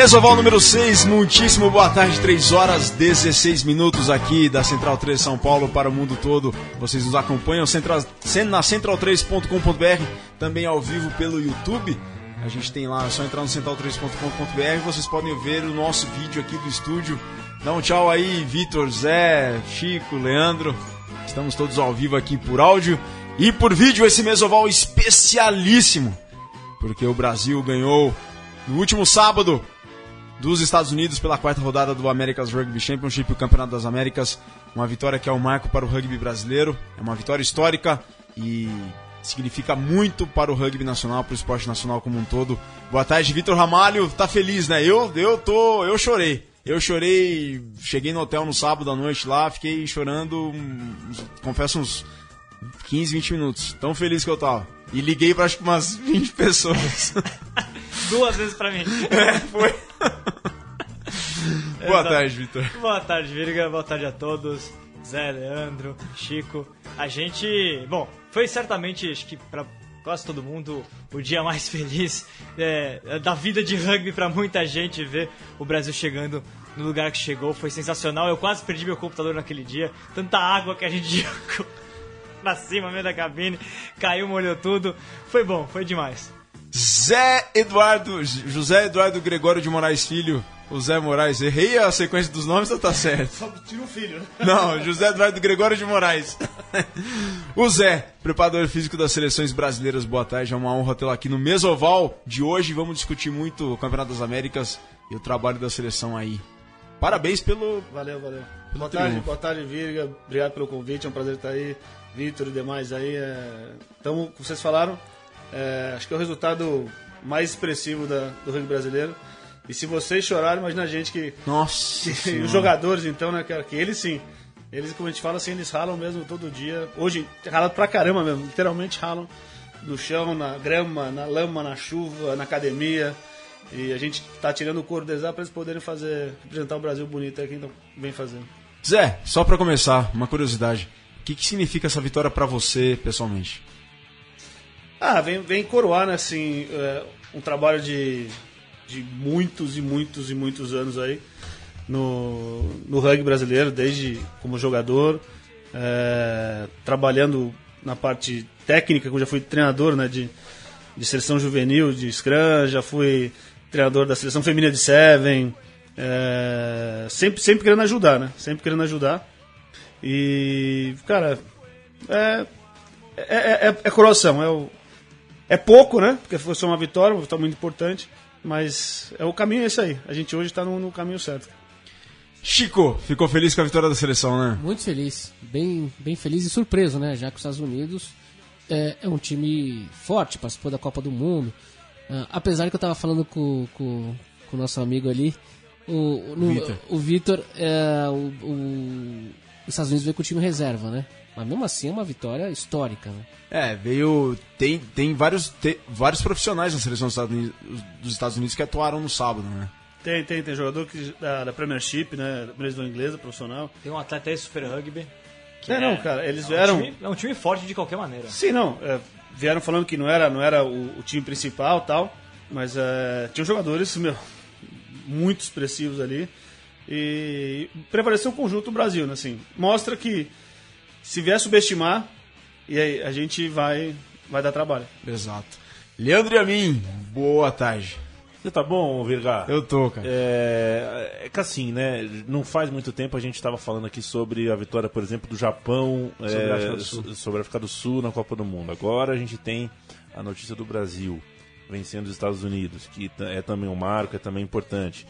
Mesoval número 6, muitíssimo boa tarde, 3 horas 16 minutos aqui da Central 3 São Paulo para o mundo todo. Vocês nos acompanham central, na central3.com.br, também ao vivo pelo YouTube. A gente tem lá, é só entrar no central3.com.br, vocês podem ver o nosso vídeo aqui do estúdio. Dá um tchau aí, Vitor, Zé, Chico, Leandro. Estamos todos ao vivo aqui por áudio e por vídeo esse Mesoval especialíssimo, porque o Brasil ganhou no último sábado dos Estados Unidos pela quarta rodada do America's Rugby Championship, o Campeonato das Américas. Uma vitória que é um marco para o rugby brasileiro, é uma vitória histórica e significa muito para o rugby nacional, para o esporte nacional como um todo. Boa tarde, Vitor Ramalho. Tá feliz, né? Eu, eu tô, eu chorei. Eu chorei, cheguei no hotel no sábado à noite lá, fiquei chorando, confesso uns 15, 20 minutos. Tão feliz que eu tava. E liguei para acho que umas 20 pessoas. Duas vezes pra mim. É, foi. Boa tarde, Vitor. Boa tarde, Virga. Boa tarde a todos. Zé, Leandro, Chico. A gente. Bom, foi certamente, acho que pra quase todo mundo, o dia mais feliz é, da vida de rugby para muita gente ver o Brasil chegando no lugar que chegou. Foi sensacional. Eu quase perdi meu computador naquele dia. Tanta água que a gente jogou pra cima, no meio da cabine. Caiu, molhou tudo. Foi bom, foi demais. Zé Eduardo, José Eduardo Gregório de Moraes Filho, o Zé Moraes. Errei a sequência dos nomes ou tá certo? Só tira um filho, né? Não, José Eduardo Gregório de Moraes. o Zé, preparador físico das seleções brasileiras, boa tarde. É uma honra tê-lo aqui no Mesoval de hoje. Vamos discutir muito o Campeonato das Américas e o trabalho da seleção aí. Parabéns pelo. Valeu, valeu. Pelo boa tarde, boa tarde, Virga. Obrigado pelo convite, é um prazer estar aí. Vitor e demais aí. É... Então, como vocês falaram, é, acho que é o resultado mais expressivo da, do rugby brasileiro. E se vocês choraram, imagina a gente que. Nossa! Que, os jogadores, então, né, Que eles sim. Eles, como a gente fala assim, eles ralam mesmo todo dia. Hoje, ralam pra caramba mesmo. Literalmente ralam no chão, na grama, na lama, na chuva, na academia. E a gente tá tirando o couro deles lá pra eles poderem fazer, representar o Brasil bonito aqui, então vem fazendo. Zé, só para começar, uma curiosidade. Que, que significa essa vitória para você pessoalmente? Ah, vem, vem coroar, né, assim, é, um trabalho de, de muitos e muitos e muitos anos aí no, no rugby brasileiro, desde como jogador, é, trabalhando na parte técnica, que eu já fui treinador, né, de, de seleção juvenil, de Scrum, já fui treinador da seleção feminina de Seven, é, sempre, sempre querendo ajudar, né, sempre querendo ajudar. E, cara, é, é, é, é coroação, é o, é pouco, né? Porque foi só uma vitória, uma vitória muito importante. Mas é o caminho é esse aí. A gente hoje está no, no, caminho certo. Chico, ficou feliz com a vitória da seleção, né? Muito feliz. Bem, bem feliz e surpreso, né? Já que os Estados Unidos é, é um time forte, participou da Copa do Mundo. Uh, apesar que eu estava falando com, com, com, o nosso amigo ali, o, no, o Vitor, é, o, o, os Estados Unidos veio com o time reserva, né? Mas mesmo assim é uma vitória histórica, né? É, veio. Tem, tem vários, tem, vários profissionais na seleção dos Estados, Unidos, dos Estados Unidos que atuaram no sábado, né? Tem, tem, tem jogador que, da, da Premiership, né? Da inglesa, profissional. Tem um atleta aí Super Rugby. Que é, é, não, cara, eles vieram. É um, time, é um time forte de qualquer maneira. Sim, não. É, vieram falando que não era, não era o, o time principal tal, mas é, tinham jogadores, meu, muito expressivos ali. E prevaleceu o conjunto do Brasil, né? Assim, mostra que se vier subestimar, e aí a gente vai, vai dar trabalho. Exato. Leandro e a mim, boa tarde. Você tá bom, Virga? Eu tô, cara. É, é que assim, né? Não faz muito tempo a gente estava falando aqui sobre a vitória, por exemplo, do Japão sobre, é, a África do Sul. sobre a África do Sul na Copa do Mundo. Agora a gente tem a notícia do Brasil vencendo os Estados Unidos, que é também um marco, é também importante.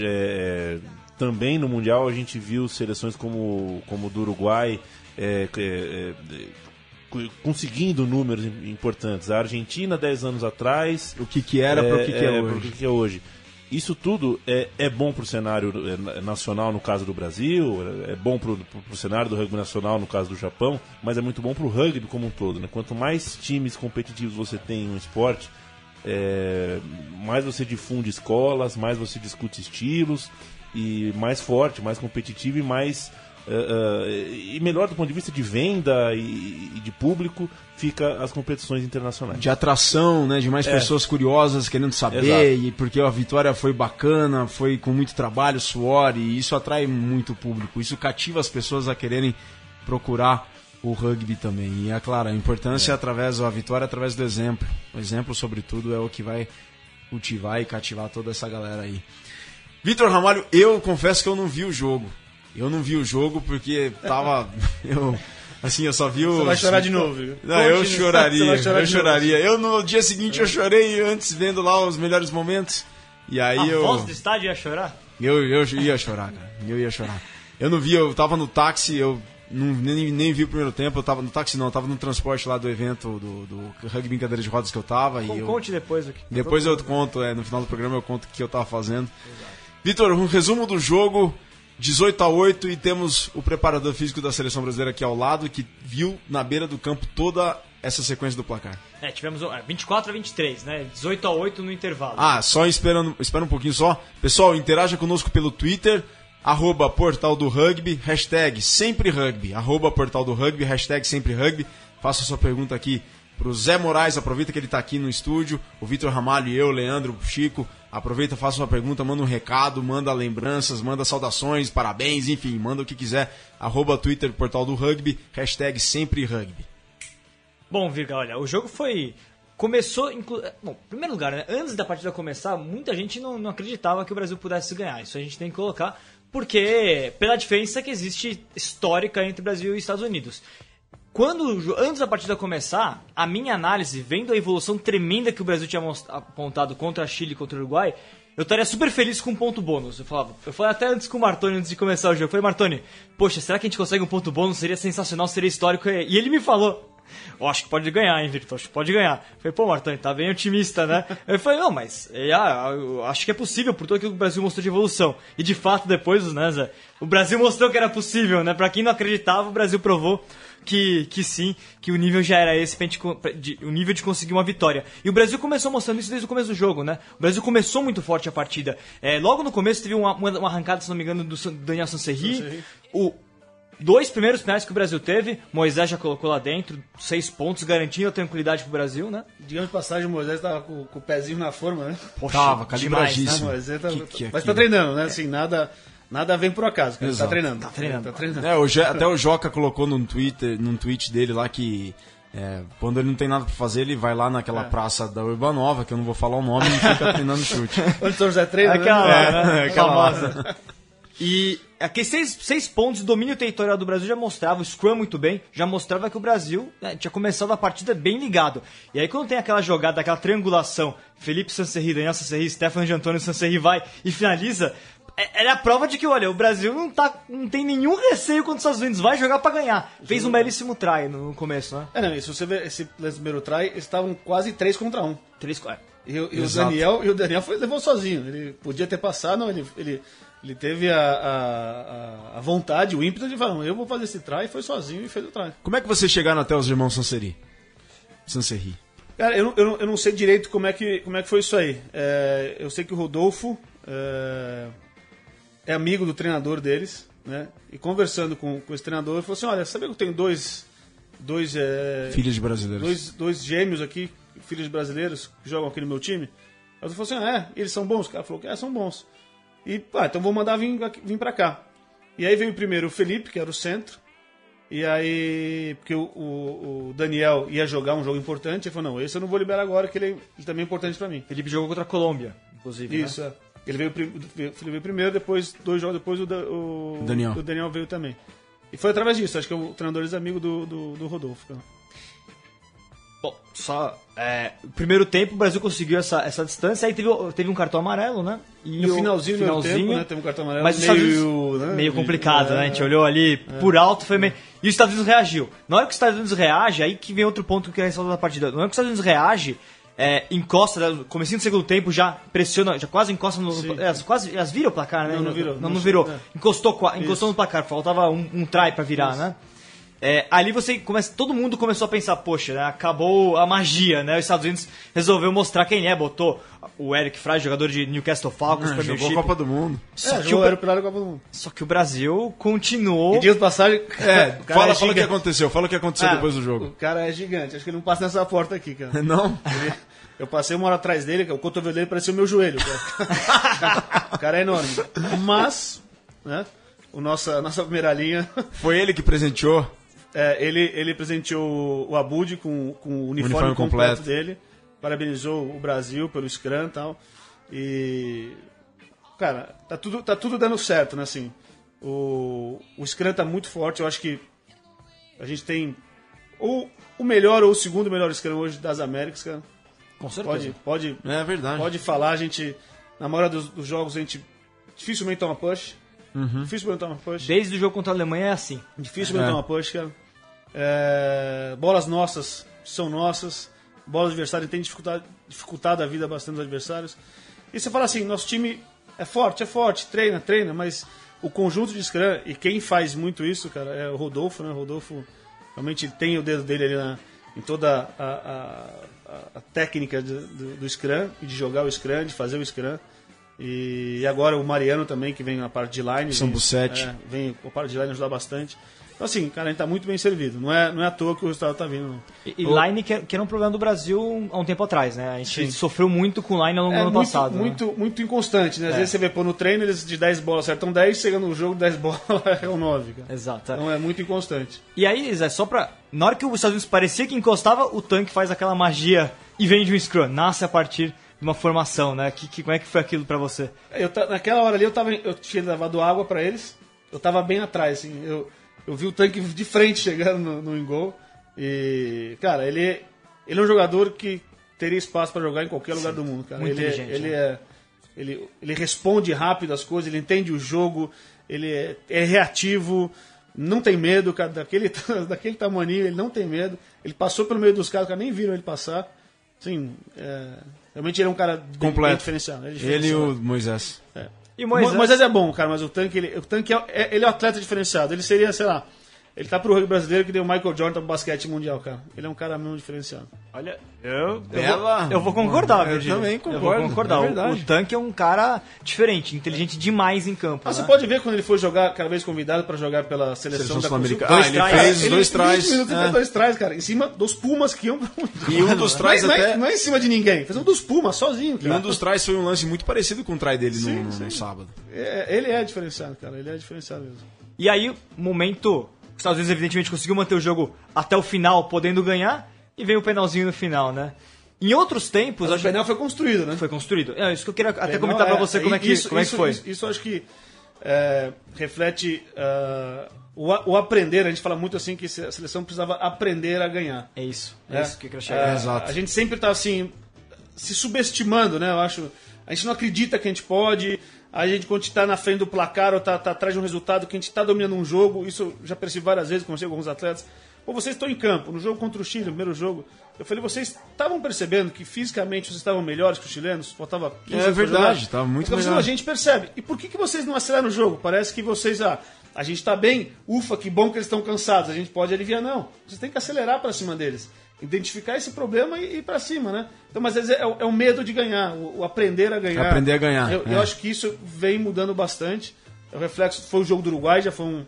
É, também no Mundial a gente viu seleções como, como do Uruguai é, é, é, conseguindo números importantes. A Argentina, 10 anos atrás. O que, que era para o que, que é, é hoje. Que, que é hoje. Isso tudo é, é bom para o cenário é, nacional, no caso do Brasil, é bom para o cenário do rugby nacional, no caso do Japão, mas é muito bom para o rugby como um todo. Né? Quanto mais times competitivos você tem em um esporte, é, mais você difunde escolas, mais você discute estilos, e mais forte, mais competitivo e mais Uh, uh, e melhor do ponto de vista de venda e, e, de público fica as competições internacionais. De atração, né? De mais é. pessoas curiosas querendo saber, Exato. e porque a vitória foi bacana, foi com muito trabalho, suor, e isso atrai muito público. Isso cativa as pessoas a quererem procurar o rugby também. E é claro, a importância é. através, a vitória através do exemplo. O exemplo, sobretudo, é o que vai cultivar e cativar toda essa galera aí. Vitor Ramalho, eu confesso que eu não vi o jogo. Eu não vi o jogo porque tava. eu, assim, eu só vi o. Você vai chorar de novo. Não, eu choraria. eu choraria. Eu no dia seguinte eu chorei antes vendo lá os melhores momentos. E aí a eu. voz do estádio ia chorar? Eu, eu ia chorar, cara. Eu ia chorar. Eu não vi, eu tava no táxi, eu não, nem, nem vi o primeiro tempo, eu tava no táxi não, eu tava no transporte lá do evento do, do rugby brincadeira de rodas que eu tava. Com, e eu, conte depois aqui. Depois eu conto, é, no final do programa eu conto o que eu tava fazendo. Vitor, um resumo do jogo. 18 a 8 e temos o preparador físico da seleção brasileira aqui ao lado que viu na beira do campo toda essa sequência do placar. É, tivemos 24 é, a 23, né? 18 a 8 no intervalo. Ah, só esperando, espera um pouquinho só. Pessoal, interaja conosco pelo Twitter, arroba portal do rugby, hashtag sempre rugby, arroba portal do rugby, hashtag sempre rugby. Faça sua pergunta aqui pro Zé Moraes, aproveita que ele está aqui no estúdio, o Vitor Ramalho e eu, Leandro, Chico, aproveita, faça uma pergunta, manda um recado, manda lembranças, manda saudações, parabéns, enfim, manda o que quiser, arroba Twitter, portal do rugby, hashtag sempre rugby. Bom, Virga, olha, o jogo foi... Começou, inclu... bom, em primeiro lugar, né, antes da partida começar, muita gente não, não acreditava que o Brasil pudesse ganhar, isso a gente tem que colocar, porque pela diferença que existe histórica entre Brasil e Estados Unidos. Quando, antes da partida começar, a minha análise, vendo a evolução tremenda que o Brasil tinha apontado contra a Chile e contra o Uruguai, eu estaria super feliz com um ponto bônus. Eu falava, eu falei até antes com o Martoni, antes de começar o jogo. Eu falei, Martoni, poxa, será que a gente consegue um ponto bônus? Seria sensacional, seria histórico. E ele me falou, eu acho que pode ganhar, hein, Victor? Acho que pode ganhar. Eu falei, pô, Martoni, tá bem otimista, né? Eu falei, não, mas ah, eu acho que é possível por tudo aquilo que o Brasil mostrou de evolução. E de fato, depois, né, Zé? O Brasil mostrou que era possível, né? Pra quem não acreditava, o Brasil provou que, que sim, que o nível já era esse, pra gente, pra, de, o nível de conseguir uma vitória. E o Brasil começou mostrando isso desde o começo do jogo, né? O Brasil começou muito forte a partida. É, logo no começo teve uma, uma, uma, arrancada, se não me engano, do Daniel Sanserri. O, dois primeiros finais que o Brasil teve, Moisés já colocou lá dentro, seis pontos, garantindo a tranquilidade pro Brasil, né? Digamos de passagem, o Moisés tava com, com, o pezinho na forma, né? Poxa, tava, calibradíssimo. Né? Tá, que, que é mas tá treinando, né? Assim, nada... Nada vem por acaso, ele tá treinando. Tá treinando. Tá treinando. É, o até o Joca colocou num, Twitter, num tweet dele lá que é, quando ele não tem nada pra fazer, ele vai lá naquela é. praça da Urbanova, que eu não vou falar o nome, e fica treinando chute. Onde São José treina, aquela, né? né? É, aquela famosa. E aqueles seis, seis pontos de domínio territorial do Brasil já mostrava, o Scrum muito bem, já mostrava que o Brasil né, tinha começado a partida bem ligado. E aí quando tem aquela jogada, aquela triangulação, Felipe Sancerri, Daniel Sancerri, Stefano de Antônio Sancerri vai e finaliza, é, é a prova de que, olha, o Brasil não, tá, não tem nenhum receio contra os Estados Unidos, vai jogar para ganhar. Fez um belíssimo try no começo, né? É, não, e se você ver esse primeiro try, eles estavam quase 3 contra 1. 3 contra e, e o Daniel E o Daniel foi, levou sozinho. Ele podia ter passado, não, ele, ele, ele teve a, a, a vontade, o ímpeto de falar, eu vou fazer esse try, e foi sozinho e fez o try. Como é que vocês chegaram até os irmãos Sanseri? Sanserri? Cara, eu, eu, eu não sei direito como é que, como é que foi isso aí. É, eu sei que o Rodolfo... É, é amigo do treinador deles, né? E conversando com, com esse treinador, ele falou assim: Olha, sabia que eu tenho dois. dois é, filhos de brasileiros. Dois, dois gêmeos aqui, filhos de brasileiros, que jogam aqui no meu time. Aí eu falei assim: ah, É, eles são bons? O cara falou que é, são bons. E, pá, então vou mandar vir, vir pra cá. E aí veio primeiro o Felipe, que era o centro. E aí, porque o, o, o, Daniel ia jogar um jogo importante, ele falou: Não, esse eu não vou liberar agora, que ele, ele também é importante para mim. Felipe jogou contra a Colômbia, inclusive. Né? Isso, né? é. Ele veio, ele veio primeiro, depois, dois jogos depois, o, o, Daniel. o Daniel veio também. E foi através disso, acho que é o treinador é amigo do, do, do Rodolfo. Bom, só. É, primeiro tempo o Brasil conseguiu essa, essa distância, aí teve, teve um cartão amarelo, né? E no finalzinho, o, finalzinho tempo, né? Teve um cartão amarelo mas meio, né? meio complicado, é, né? A gente olhou ali é. por alto, foi meio. E os Estados Unidos reagiu. Na hora que os Estados Unidos reage, aí que vem outro ponto que eu queria ressaltar da partida. Na hora que os Estados Unidos reage, é, encosta, né, comecinho do segundo tempo, já pressiona, já quase encosta no. Elas quase elas viram o placar, né? Não, não virou. Não, não virou. É. Encostou, encostou no placar, faltava um, um try pra virar, Isso. né? É, ali você começa, todo mundo começou a pensar, poxa, né, acabou a magia, né? Os Estados Unidos resolveu mostrar quem é, botou o Eric Fry, jogador de Newcastle Falcons, Ah, jogou a Copa do Mundo. Só, É, que jogou, o, era o pilar da Copa do Mundo. só que o Brasil continuou. E dias de passagem. É, o fala, é fala o que aconteceu, fala o que aconteceu Ah, depois do O jogo. cara é gigante. Acho que ele não passa nessa porta aqui, cara. Não? Ele- eu passei uma hora atrás dele, o cotovelo dele parecia o meu joelho. Cara. o cara é enorme. Mas, né? O nossa, a nossa primeira linha, Foi ele que presenteou. é, ele, ele presenteou o Abud com, com o uniforme, Uniforme completo, completo. dele. Parabenizou o Brasil pelo Scrum e tal. E. Cara, tá tudo, tá tudo dando certo, né? Assim, o, o Scrum tá muito forte. Eu acho que a gente tem ou o melhor ou o segundo melhor Scrum hoje das Américas, cara. Com certeza. Pode, pode, É verdade. pode falar, a gente. Na maioria dos, dos jogos a gente dificilmente toma push. Dificilmente toma push. Desde o jogo contra a Alemanha é assim. Dificilmente É. toma push, cara. É, bolas nossas são nossas. Bolas adversárias tem dificultado, dificultado a vida bastante dos adversários. E você fala assim, nosso time é forte, é forte, treina, treina, mas o conjunto de Scrum, e quem faz muito isso, cara, é o Rodolfo, né? O Rodolfo realmente tem o dedo dele ali na, em toda a, a- a- a técnica do, do, do Scrum, e de jogar o Scrum, de fazer o Scrum. E, agora o Mariano também, que vem na parte de line. São vem- é, vem com a parte de line ajudar bastante. Então, assim, cara, a gente tá muito bem servido. Não é, não é à toa que o resultado tá vindo, não. E, e line que, que era um problema do Brasil há um tempo atrás, né? A gente Sim. sofreu muito com line ao longo É do ano muito, passado. né? muito, muito inconstante, né? Às É. vezes você vê, pô, no treino eles de 10 bolas acertam 10, chega no jogo 10 bolas é o 9, cara. Exato. é. Então é muito inconstante. E aí, Zé, só pra. Na hora que os Estados Unidos parecia que encostava, o tanque faz aquela magia e vem de um scrum. Nasce a partir de uma formação, né? Que, que, como é que foi aquilo pra você? Eu, naquela hora ali eu, tava, eu tinha levado água pra eles, eu tava bem atrás, assim. Eu, eu vi o tanque de frente chegando no, no in-goal. E, cara, ele, ele é um jogador que teria espaço pra jogar em qualquer lugar do mundo, cara. Ele, é- ele né? é. Ele, ele responde rápido as coisas, ele entende o jogo, ele é, é reativo, não tem medo, cara, daquele, daquele tamaninho, ele não tem medo. Ele passou pelo meio dos caras, os caras nem viram ele passar. Sim, é, realmente ele é um cara Completo. diferenciado. é Ele e diferenciado. o Moisés. E Moisés, Mo- Moisés é bom, cara, mas o tanque, ele, o tanque é, é- ele é um atleta diferenciado. Ele seria, sei lá, ele tá pro rugby brasileiro que deu o Michael Jordan pro basquete mundial, cara. Ele é um cara mesmo diferenciado. Olha, eu, Bela. eu, vou, eu vou concordar, Eu Virgílio. também Eu concordo, vou concordar. é O- tanque é um cara diferente, inteligente demais em campo. Ah, né? você pode ver quando ele foi jogar, cada vez convidado pra jogar pela seleção, Seleção da sul-americana. Ah, dois ele trás. fez Ele, dois em 20 trás, ele é. fez dois trás, cara, em cima dos Pumas que iam. E um dos trás não, é, até. não é em cima de ninguém, fez um dos Pumas sozinho, E cara. um dos trás foi um lance muito parecido com o trai dele no- Sim, no, sim. no sábado. É, ele é diferenciado, cara, ele é diferenciado mesmo. E aí, momento. Os Estados Unidos, evidentemente, conseguiu manter o jogo até o final, podendo ganhar, e veio o penalzinho no final, né? Em outros tempos, Mas o Penel foi construído, né? foi construído. É isso que eu queria até Penal comentar pra é- você como é que, isso, como é que foi. Isso, isso acho que é, reflete ah, o, o aprender. A gente fala muito assim que a seleção precisava aprender a ganhar. É isso. É, né? isso que eu queria chegar. É, Exato. A gente sempre tá assim, se subestimando, né? Eu acho. A gente não acredita que a gente pode. A gente, quando a gente tá na frente do placar ou tá, tá atrás de um resultado, que a gente tá dominando um jogo, isso eu já percebi várias vezes, conversei com alguns atletas. Pô, vocês estão em campo, no jogo contra o Chile, no primeiro jogo. Eu falei, vocês estavam percebendo que fisicamente vocês estavam melhores que os chilenos? Faltava 15 É verdade, jogar? tava muito melhor. "Não, a gente percebe. E por que, que vocês não aceleram o jogo? Parece que vocês, ah, a gente tá bem, ufa, que bom que eles estão cansados, a gente pode aliviar. Não, vocês têm que acelerar para cima deles. Identificar esse problema e ir para cima, né? Então, mas às vezes é, o- é o medo de ganhar, o, o aprender a ganhar. Aprender a ganhar, Eu, é. eu acho que isso vem mudando bastante. O reflexo foi o jogo do Uruguai, já foi um,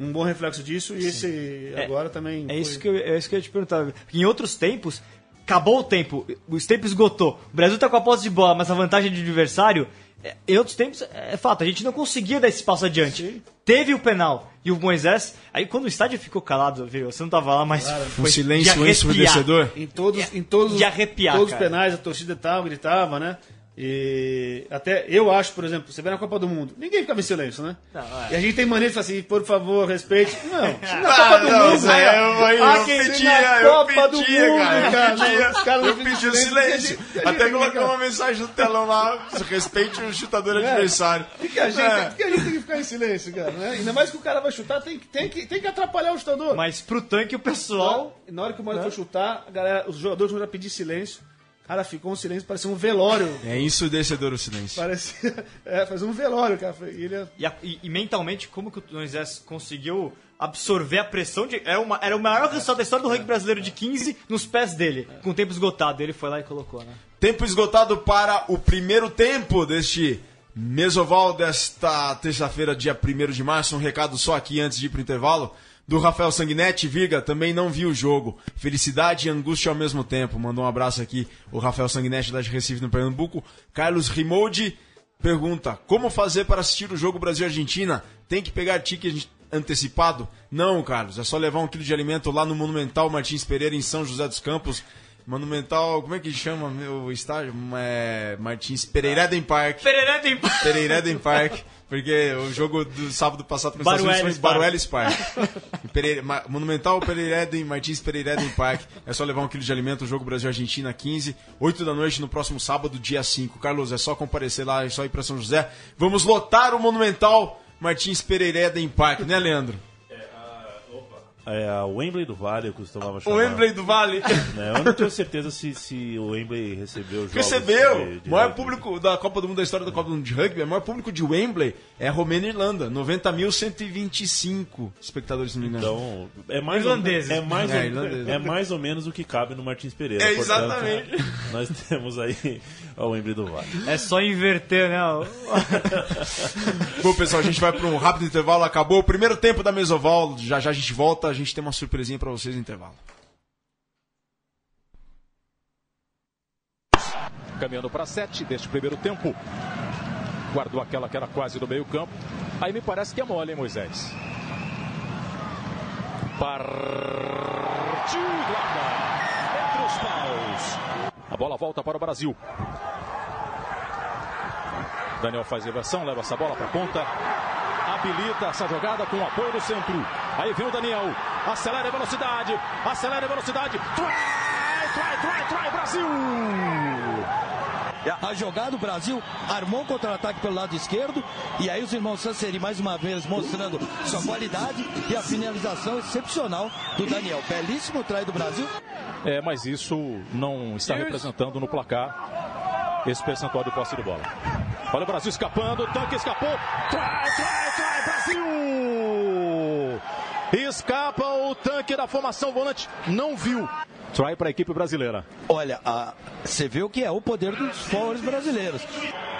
um bom reflexo disso, e esse agora também. É isso, foi- que eu, é isso que eu ia te perguntar. Porque em outros tempos, acabou o tempo, o tempo esgotou. O Brasil tá com a posse de bola, mas a vantagem de adversário. É- Em outros tempos, é fato, a gente não conseguia dar esse passo adiante. Sim. Teve o penal e o Moisés. Aí quando o estádio ficou calado, viu? Você não tava lá, mas. Um foi de silêncio ensurdecedor. Em todos, em todos, de arrepiar, todos os penais, a torcida tava, gritava, né? E até eu acho, por exemplo, você vê na Copa do Mundo, ninguém ficava em silêncio, né? Não, é. E a gente tem mania de falar assim, por favor, respeite. Não, na Copa do não, Mundo, cara. eu- eu Ah, quem- pedia, na eu Copa do pedia, Mundo, cara, eu cara. caras Eu pedi o silêncio. a gente- a Até gente fica- uma mensagem no telão lá. Respeite o chutador É. adversário. Por que a gente, É. que a gente tem que ficar em silêncio, cara? Né? Ainda mais que o cara vai chutar, tem que, tem que, tem que atrapalhar o chutador. Mas pro tanque o pessoal. Na hora que o Mário for chutar, a galera, os jogadores vão pedir silêncio. Cara, ficou um silêncio, parecia um velório. É ensurdecedor o silêncio. Parecia. É, fazia um velório, cara. E, ele... e, a, e, e, mentalmente, como que o Moisés conseguiu absorver a pressão de. Era, uma, era o maior resultado da história do rugby brasileiro de 15 nos pés dele, com o tempo esgotado. Ele foi lá e colocou, né? Tempo esgotado para o primeiro tempo deste Mesoval desta terça-feira, dia 1 de março. Um recado só aqui antes de ir pro intervalo do Rafael Sanguinetti, Viga, também não viu o jogo. Felicidade e angústia ao mesmo tempo. Mandou um abraço aqui o Rafael Sanguinetti da Recife no Pernambuco. Carlos Rimoldi pergunta: Como fazer para assistir o jogo Brasil-Argentina? Tem que pegar ticket antecipado? Não, Carlos, é só levar um quilo de alimento lá no Monumental Martins Pereira, em São José dos Campos. Monumental, como é que chama o estádio? É, Martins Pereireden Park. Pereireden Park. Pereireden Park. Porque o jogo do sábado passado com os Estados Unidos foi Baruelis Park. Pereira, Monumental Pereireden, Martins Pereireden Park. É só levar um quilo de alimento, o jogo Brasil-Argentina 15, 8 da noite no próximo sábado, dia 5. Carlos, é só comparecer lá, é só ir para São José. Vamos lotar o Monumental Martins Pereireden Park, né, Leandro? É a Wembley do Vale, eu costumava chamar. O Wembley do Vale. Né? Eu não tenho certeza se, se o Wembley recebeu jogos Recebeu! De, de o maior rugby. público da Copa do Mundo, da história da Copa do Mundo de Rugby, o maior público de Wembley é a Romênia e Irlanda. 90.125 espectadores, se não me engano. Então, é mais, Irlandeses. Ou, é, mais É, ou, irlandeses. é mais ou menos o que cabe no Martins Pereira. É, Portanto, exatamente. nós temos aí o Wembley do Vale. É só inverter, né? Bom, pessoal, a gente vai para um rápido intervalo. Acabou o primeiro tempo da Mesoval. Já já a gente volta. A gente tem uma surpresinha para vocês no intervalo. caminhando para sete deste primeiro tempo. Guardou aquela que era quase do meio campo. Aí me parece que é mole, hein, Moisés? Partiu guarda entre os paus. A bola volta para o Brasil. Daniel faz reversão, leva essa bola para a ponta. Habilita essa jogada com o apoio do centro. Aí vem o Daniel. Acelera a velocidade. Acelera a velocidade. Try, try, try, try, Brasil! A jogada, o Brasil armou um contra-ataque pelo lado esquerdo. E aí os irmãos Sanseri mais uma vez mostrando sua qualidade e a finalização excepcional do Daniel. Belíssimo trai do Brasil. É, mas isso não está representando no placar esse percentual de posse de bola. Olha o Brasil escapando, o tanque escapou. Try, try, Brasil! Escapa o tanque da formação volante, não viu. Try para a equipe brasileira. Olha, você vê o que é o poder dos forwards brasileiros.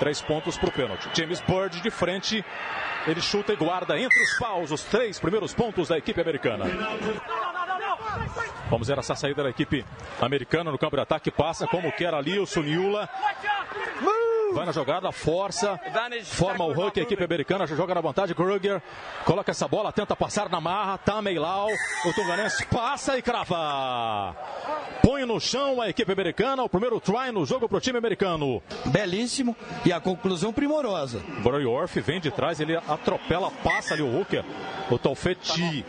Três pontos para o pênalti. James Bird de frente. Ele chuta e guarda entre os paus os três primeiros pontos da equipe americana. Vamos ver essa saída da equipe americana no campo de ataque. Passa como quer ali o Suniula. Vai na jogada, força, forma o Huck, a equipe americana já joga na vantagem. Kruger coloca essa bola, tenta passar na marra. Tameilau, o Tunganense passa e crava. Põe no chão a equipe americana. O primeiro try no jogo para o time americano. Belíssimo e a conclusão primorosa. Broyorf vem de trás, ele atropela, passa ali o Hooker, o Taufeti.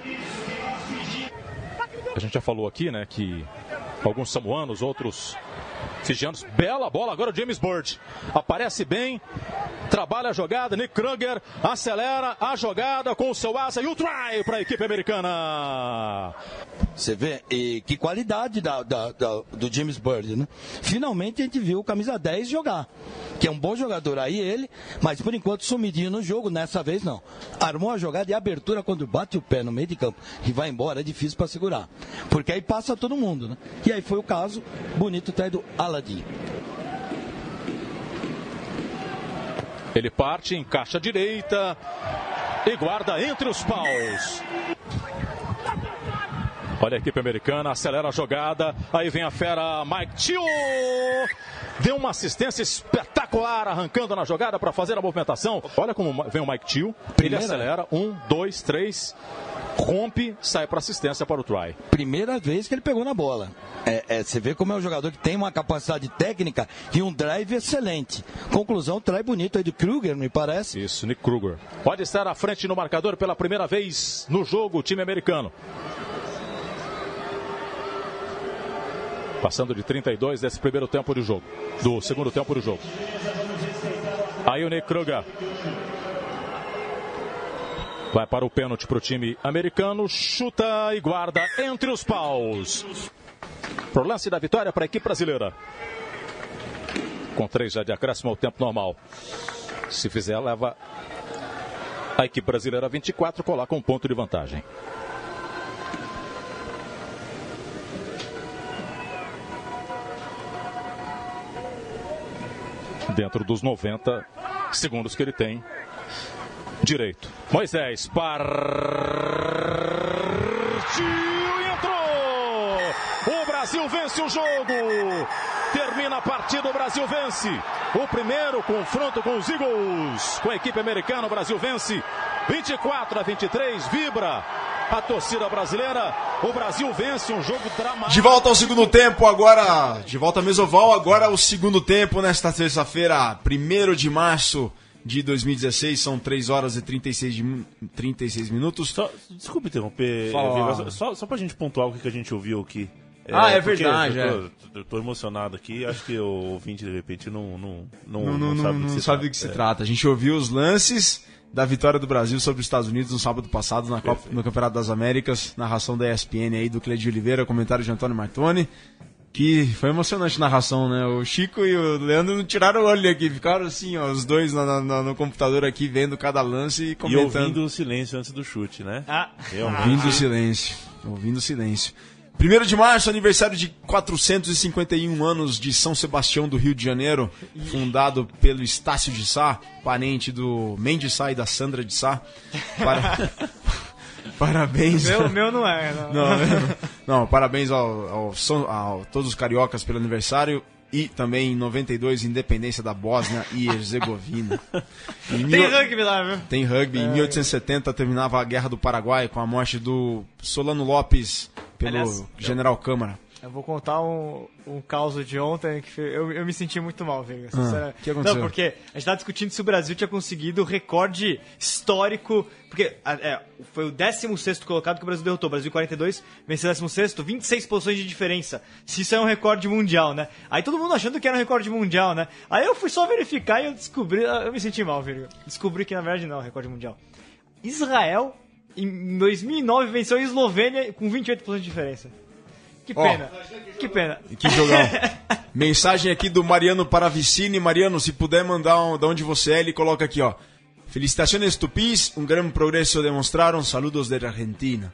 A gente já falou aqui, né, que alguns samuanos, outros fijianos. Bela bola agora o James Bird. Aparece bem, trabalha a jogada, Nick Kruger acelera a jogada com o seu asa e o try para a equipe americana. Você vê, e que qualidade da, da- da- do James Bird, né? Finalmente a gente viu o camisa 10 jogar, que é um bom jogador aí ele, mas por enquanto sumidinho no jogo, nessa vez não. Armou a jogada de abertura quando bate o pé no meio de campo e vai embora, é difícil para segurar. Porque aí passa todo mundo, né? E aí foi o caso, bonito até do Aladim. Ele parte, encaixa a direita e guarda entre os paus. Olha a equipe americana, acelera a jogada. Aí vem a fera Mike Tio. Deu uma assistência espetacular, arrancando na jogada para fazer a movimentação. Olha como vem o Mike Tio. Ele acelera. Um, dois, três. Rompe, sai para assistência para o try. Primeira vez que ele pegou na bola. É, é, você vê como é um jogador que tem uma capacidade técnica e um drive excelente. Conclusão, trai bonito aí do Kruger, me parece. Isso, Nick Kruger. Pode estar à frente no marcador pela primeira vez no jogo, o time americano. Passando de 32 desse primeiro tempo de jogo. Do segundo tempo do jogo. Aí o Nick Kruger. Vai para o pênalti para o time americano. Chuta e guarda entre os paus. Pro lance da vitória para a equipe brasileira. Com três já de acréscimo ao tempo normal. Se fizer, leva a equipe brasileira 24, coloca um ponto de vantagem. Dentro dos 90 segundos que ele tem direito. Moisés partiu e entrou! O Brasil vence o jogo! Termina a partida, o Brasil vence. O primeiro confronto com os Eagles. Com a equipe americana, o Brasil vence 24 a 23, vibra a torcida brasileira. O Brasil vence um jogo dramático. De volta ao segundo tempo, agora. De volta a Mesoval, agora o segundo tempo nesta terça-feira, 1 de março de 2016, são 3 horas e 36, de, 36 minutos. Só, desculpe interromper, só, só pra gente pontuar o que a gente ouviu aqui. É, ah, é verdade. Eu tô, é. eu tô, emocionado aqui. Acho que o ouvinte, de repente, não, não, não, não, não, não sabe, do que, se, sabe trata. que se trata. A gente ouviu os lances da vitória do Brasil sobre os Estados Unidos no sábado passado na Copa, no Campeonato das Américas. Narração da ESPN aí do Cleide Oliveira, comentário de Antônio Martoni. Que foi emocionante a narração, né? O Chico e o Leandro não tiraram o olho aqui, ficaram assim, ó, os dois no, no, no computador aqui, vendo cada lance e comentando. E ouvindo o silêncio antes do chute, né? Ah. Ouvindo o silêncio. Ouvindo o silêncio. 1 de março, aniversário de 451 anos de São Sebastião do Rio de Janeiro, fundado pelo Estácio de Sá, parente do Mendes Sá e da Sandra de Sá. Para... parabéns. Meu, meu não é. Não, não, não parabéns ao, ao, ao, todos os cariocas pelo aniversário. E também em 92, independência da Bósnia e Herzegovina. Tem mil... rugby lá, viu? Tem rugby. É. Em 1870 terminava a Guerra do Paraguai com a morte do Solano Lopes pelo Aliás, General Câmara. Eu vou contar um, um caos de ontem que eu, eu me senti muito mal, Veiga. Ah, que aconteceu? Não, porque a gente estava discutindo se o Brasil tinha conseguido o recorde histórico. Porque é, foi o 16 colocado que o Brasil derrotou. O Brasil 42, venceu o 16, 26 posições de diferença. Se isso é um recorde mundial, né? Aí todo mundo achando que era um recorde mundial, né? Aí eu fui só verificar e eu descobri. Eu me senti mal, Veiga. Descobri que na verdade não é um recorde mundial. Israel em 2009 venceu a Eslovênia com 28% de diferença. Que pena. Oh, que pena. Que jogão. Mensagem aqui do Mariano Paravicini. Mariano, se puder mandar um, de onde você é, ele coloca aqui, ó. Felicitações Tupis, um grande progresso demonstraram. Saludos da Argentina.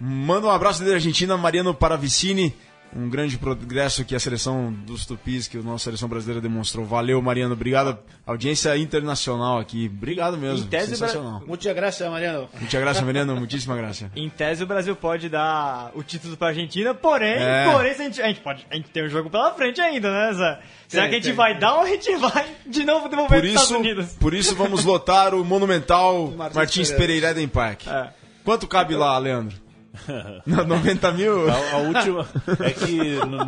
Manda um abraço da Argentina, Mariano Paravicini um grande progresso que a seleção dos Tupis, que a nossa seleção brasileira demonstrou. Valeu, Mariano. Obrigado. Audiência internacional aqui. Obrigado mesmo. Em tese, Sensacional. Bra... Muita graça, Mariano. Muita graça, Mariano. Muitíssima graça. Em tese, o Brasil pode dar o título para a Argentina, porém, é. porém a, gente, a, gente pode, a gente tem um jogo pela frente ainda, né, Zé? Será tem, que a gente tem. vai dar ou a gente vai de novo devolver para os Estados Unidos? Por isso, vamos lotar o monumental Martins, Martins Pereira Eden Park. É. Quanto cabe lá, Leandro? 90 mil? A, a, última é que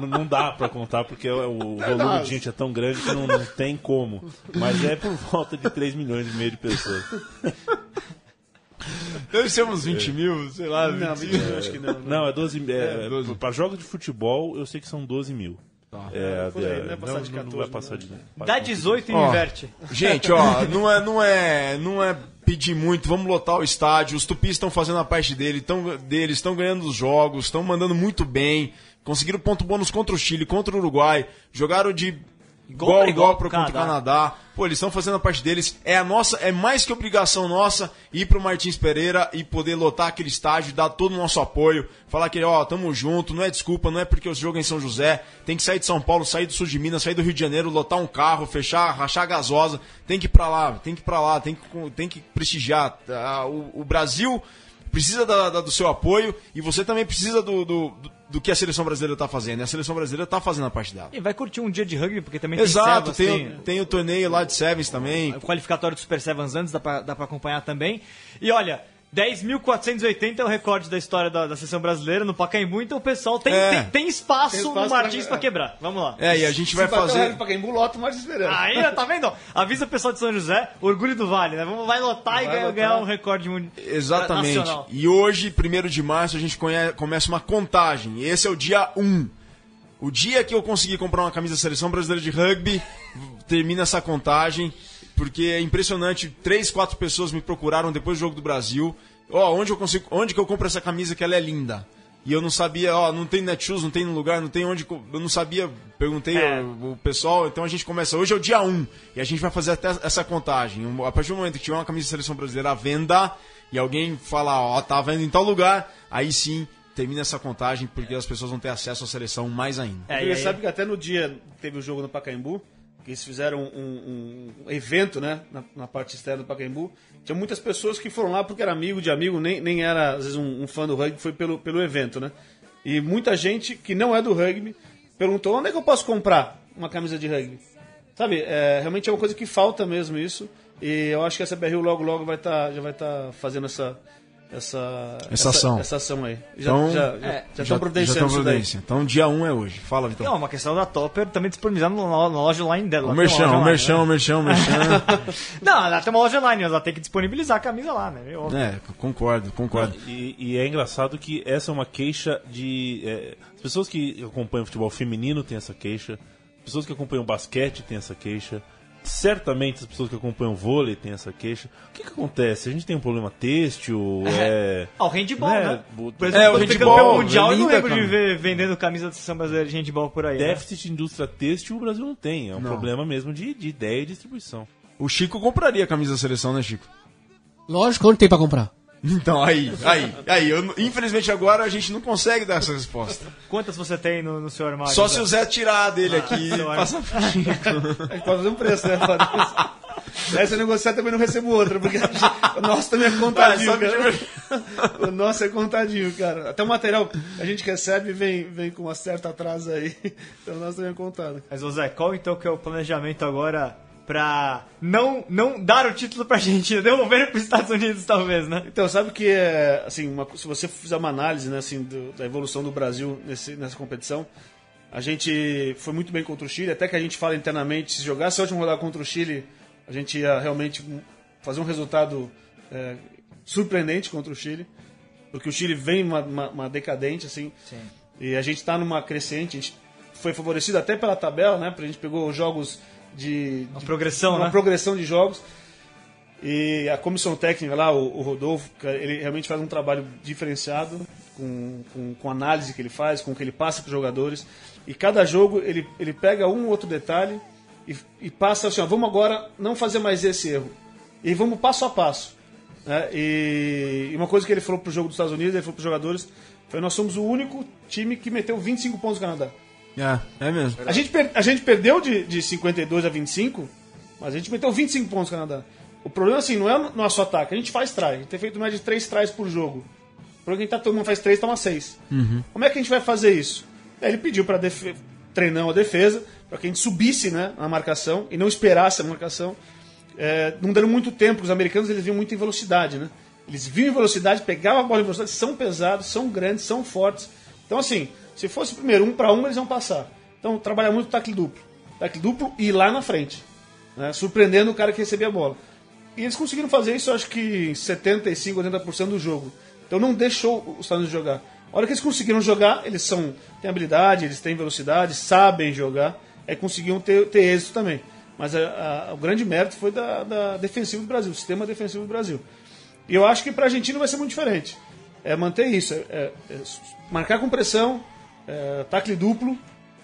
não dá pra contar porque o, o é volume de gente é tão grande que não, não, tem como. Mas é por volta de 3 milhões e meio de pessoas. Deve ser uns 20 mil, sei lá. Não, 20 mil, acho que não. Não, não é 12 é, é 12. Pra jogos de futebol, eu sei que são 12 mil. Tá. É, é, não, é passar de 14, não vai passar de. Dá 18 e ó, inverte. Gente, ó, não é, não é, não é pedir muito, vamos lotar o estádio. Os tupis estão fazendo a parte dele, tão, deles, estão ganhando os jogos, estão mandando muito bem. Conseguiram ponto bônus contra o Chile, contra o Uruguai. Jogaram de igual a igual para contra o Canadá. Pô, eles estão fazendo a parte deles. É a nossa, é mais que obrigação nossa ir pro Martins Pereira e poder lotar aquele estádio, dar todo o nosso apoio, falar que ó, tamo junto, não é desculpa, não é porque o jogo é em São José, tem que sair de São Paulo, sair do sul de Minas, sair do Rio de Janeiro, lotar um carro, fechar, rachar a gasosa, tem que ir para lá, tem que ir para lá, tem que tem que prestigiar ah, o, o Brasil precisa da, da, do seu apoio e você também precisa do, do, do que a seleção brasileira está fazendo. E a seleção brasileira está fazendo a parte dela. E vai curtir um dia de rugby, porque também Exato, tem Exato, tem, tem, tem, o torneio lá de Sevens também. O qualificatório do Super Sevens antes, dá para acompanhar também. E olha, 10.480 é o recorde da história da, da seleção brasileira no Pacaembu, então o pessoal tem, é. tem, tem, espaço tem, espaço no Martins pra, pra, quebrar. Vamos lá. É, e a gente Se vai fazer. O Pacaembu lota o Martins Pereira. Aí, tá vendo? Avisa o pessoal de São José, orgulho do Vale, né? Vamos, vai lotar vai e ganhar, ganhar, um recorde mundial. Exatamente. Nacional. E hoje, 1 de março, a gente começa uma contagem. Esse é o dia 1. O dia que eu conseguir comprar uma camisa da seleção brasileira de rugby, termina essa contagem. Porque é impressionante, três, quatro pessoas me procuraram depois do jogo do Brasil Ó, oh, onde eu consigo, onde que eu compro essa camisa que ela é linda? e eu não sabia, ó, não tem Netshoes, não tem no lugar, não tem onde. Eu não sabia, perguntei É. ao, ao pessoal, então a gente começa. Hoje é o dia 1 e a gente vai fazer até essa contagem. Um, A partir do momento que tiver uma camisa da seleção brasileira à venda e alguém falar, ó, tá vendo em tal lugar, aí sim termina essa contagem, porque as pessoas vão ter acesso à seleção mais ainda. É, e sabe que até no dia que teve o jogo no Pacaembu, que eles fizeram um, um evento, né, na, na parte externa do Pacaembu, tinha muitas pessoas que foram lá porque era amigo de amigo, nem, nem era, às vezes, um, um fã do rugby, foi pelo, pelo evento, né? E muita gente que não é do rugby perguntou, onde é que eu posso comprar uma camisa de rugby? Sabe, é, realmente é uma coisa que falta mesmo isso, e eu acho que a CBRU logo, logo vai tá, já vai estar fazendo essa... Essa, Essa ação. essa ação aí. Já Então, já, já, é, já estão providenciando daí. providenciando. Então dia 1 é hoje. Fala, Vitão. Não, uma questão da Topper também disponibilizando na, na loja online dela. O uma merchan, o merchan, né? o merchan, o merchan. Não, ela tem uma loja online, mas ela tem que disponibilizar a camisa lá, né? Óbvio. é, concordo, concordo. E, e é engraçado que essa é uma queixa de. é, as pessoas que acompanham futebol feminino têm essa queixa, as pessoas que acompanham basquete têm essa queixa, certamente as pessoas que acompanham vôlei têm essa queixa. O que, que acontece? A gente tem um problema têxtil? É. Ah, o handball, Né? né? O- Por exemplo, É, o handball, campeão mundial, eu não lembro de ver vendendo camisa da seleção brasileira de handball por aí. né? Déficit de indústria têxtil o Brasil não tem. É um Não. problema mesmo de, de ideia e distribuição. O Chico compraria a camisa da seleção, né, Chico? Lógico, onde tem pra comprar? Então, aí, aí, aí. eu- infelizmente agora a gente não consegue dar essa resposta. Quantas você tem no, no seu armário? Só Zé? se o Zé tirar dele aqui passar pro Chico. A gente pode fazer um preço, né? Fazer- Essa negociar também não recebo outra, porque o nosso também é contadinho, cara. O nosso é contadinho, cara. Até o material a gente recebe e vem, vem com uma certa atraso aí. Então o nosso também é contado. Mas, Zé, qual então que é o planejamento agora pra não, não dar o título pra Argentina, devolver pros Estados Unidos, talvez, né? Então, sabe que é, assim, uma- se você fizer uma análise, né, assim, do- da evolução do Brasil nesse- nessa competição, a gente foi muito bem contra o Chile, até que a gente fala internamente, se jogasse a última rodada contra o Chile, a gente ia realmente fazer um resultado é, surpreendente contra o Chile, porque o Chile vem uma, uma- uma decadente, assim, e a gente está numa crescente, a gente foi favorecido até pela tabela, né, porque a gente pegou os jogos de, Uma de progressão, uma né? progressão de jogos. E a comissão técnica lá, o, o Rodolfo, ele realmente faz um trabalho diferenciado com, com, com a análise que ele faz, com o que ele passa para os jogadores. E cada jogo ele, ele pega um ou outro detalhe e, e passa assim: ó, vamos agora não fazer mais esse erro. E vamos passo a passo. né? E, e uma coisa que ele falou para o jogo dos Estados Unidos, ele falou para os jogadores: foi nós somos o único time que meteu 25 pontos no Canadá. É, é mesmo. A gente, per- a gente perdeu de, de 52 a 25, mas a gente meteu 25 pontos no Canadá. O problema, assim, não é o nosso ataque. A gente faz try. A gente tem feito mais de 3 tries por jogo. Problema é que a gente tá, todo mundo faz 3, toma 6. Como é que a gente vai fazer isso? Aí ele pediu para treinar a defesa, para que a gente subisse né, na marcação e não esperasse a marcação. É, não dando muito tempo, porque os americanos eles vinham muito em velocidade, né? Eles vinham em velocidade, pegavam a bola em velocidade, são pesados, são grandes, são fortes. Então, assim, se fosse primeiro um para um, eles iam passar. Então, trabalhar muito tacle duplo. Tacle duplo e lá na frente. né? Surpreendendo o cara que recebia a bola. E eles conseguiram fazer isso, acho que em 75, 80% do jogo. Então não deixou os Estados Unidos jogar. A hora que eles conseguiram jogar, eles são têm habilidade, eles têm velocidade, sabem jogar, aí conseguiam ter, ter êxito também. Mas a- a- o grande mérito foi da, da defensiva do Brasil, do sistema defensivo do Brasil. E eu acho que para a Argentina vai ser muito diferente. É manter isso, é, é- é marcar com pressão, é, tacle duplo,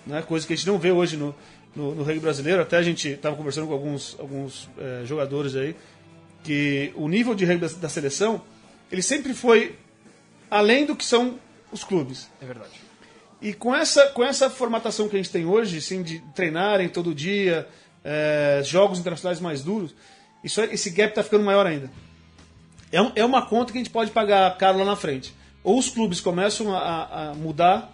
né, coisa que a gente não vê hoje no, no, no rugby brasileiro. Até a gente estava conversando com alguns, alguns é, jogadores aí, que o nível de rugby da, da seleção, ele sempre foi além do que são os clubes. É verdade. E com essa, com essa formatação que a gente tem hoje, assim, de treinarem todo dia, é, jogos internacionais mais duros, isso, esse gap está ficando maior ainda. É, um- é uma conta que a gente pode pagar caro lá na frente. Ou os clubes começam a, a mudar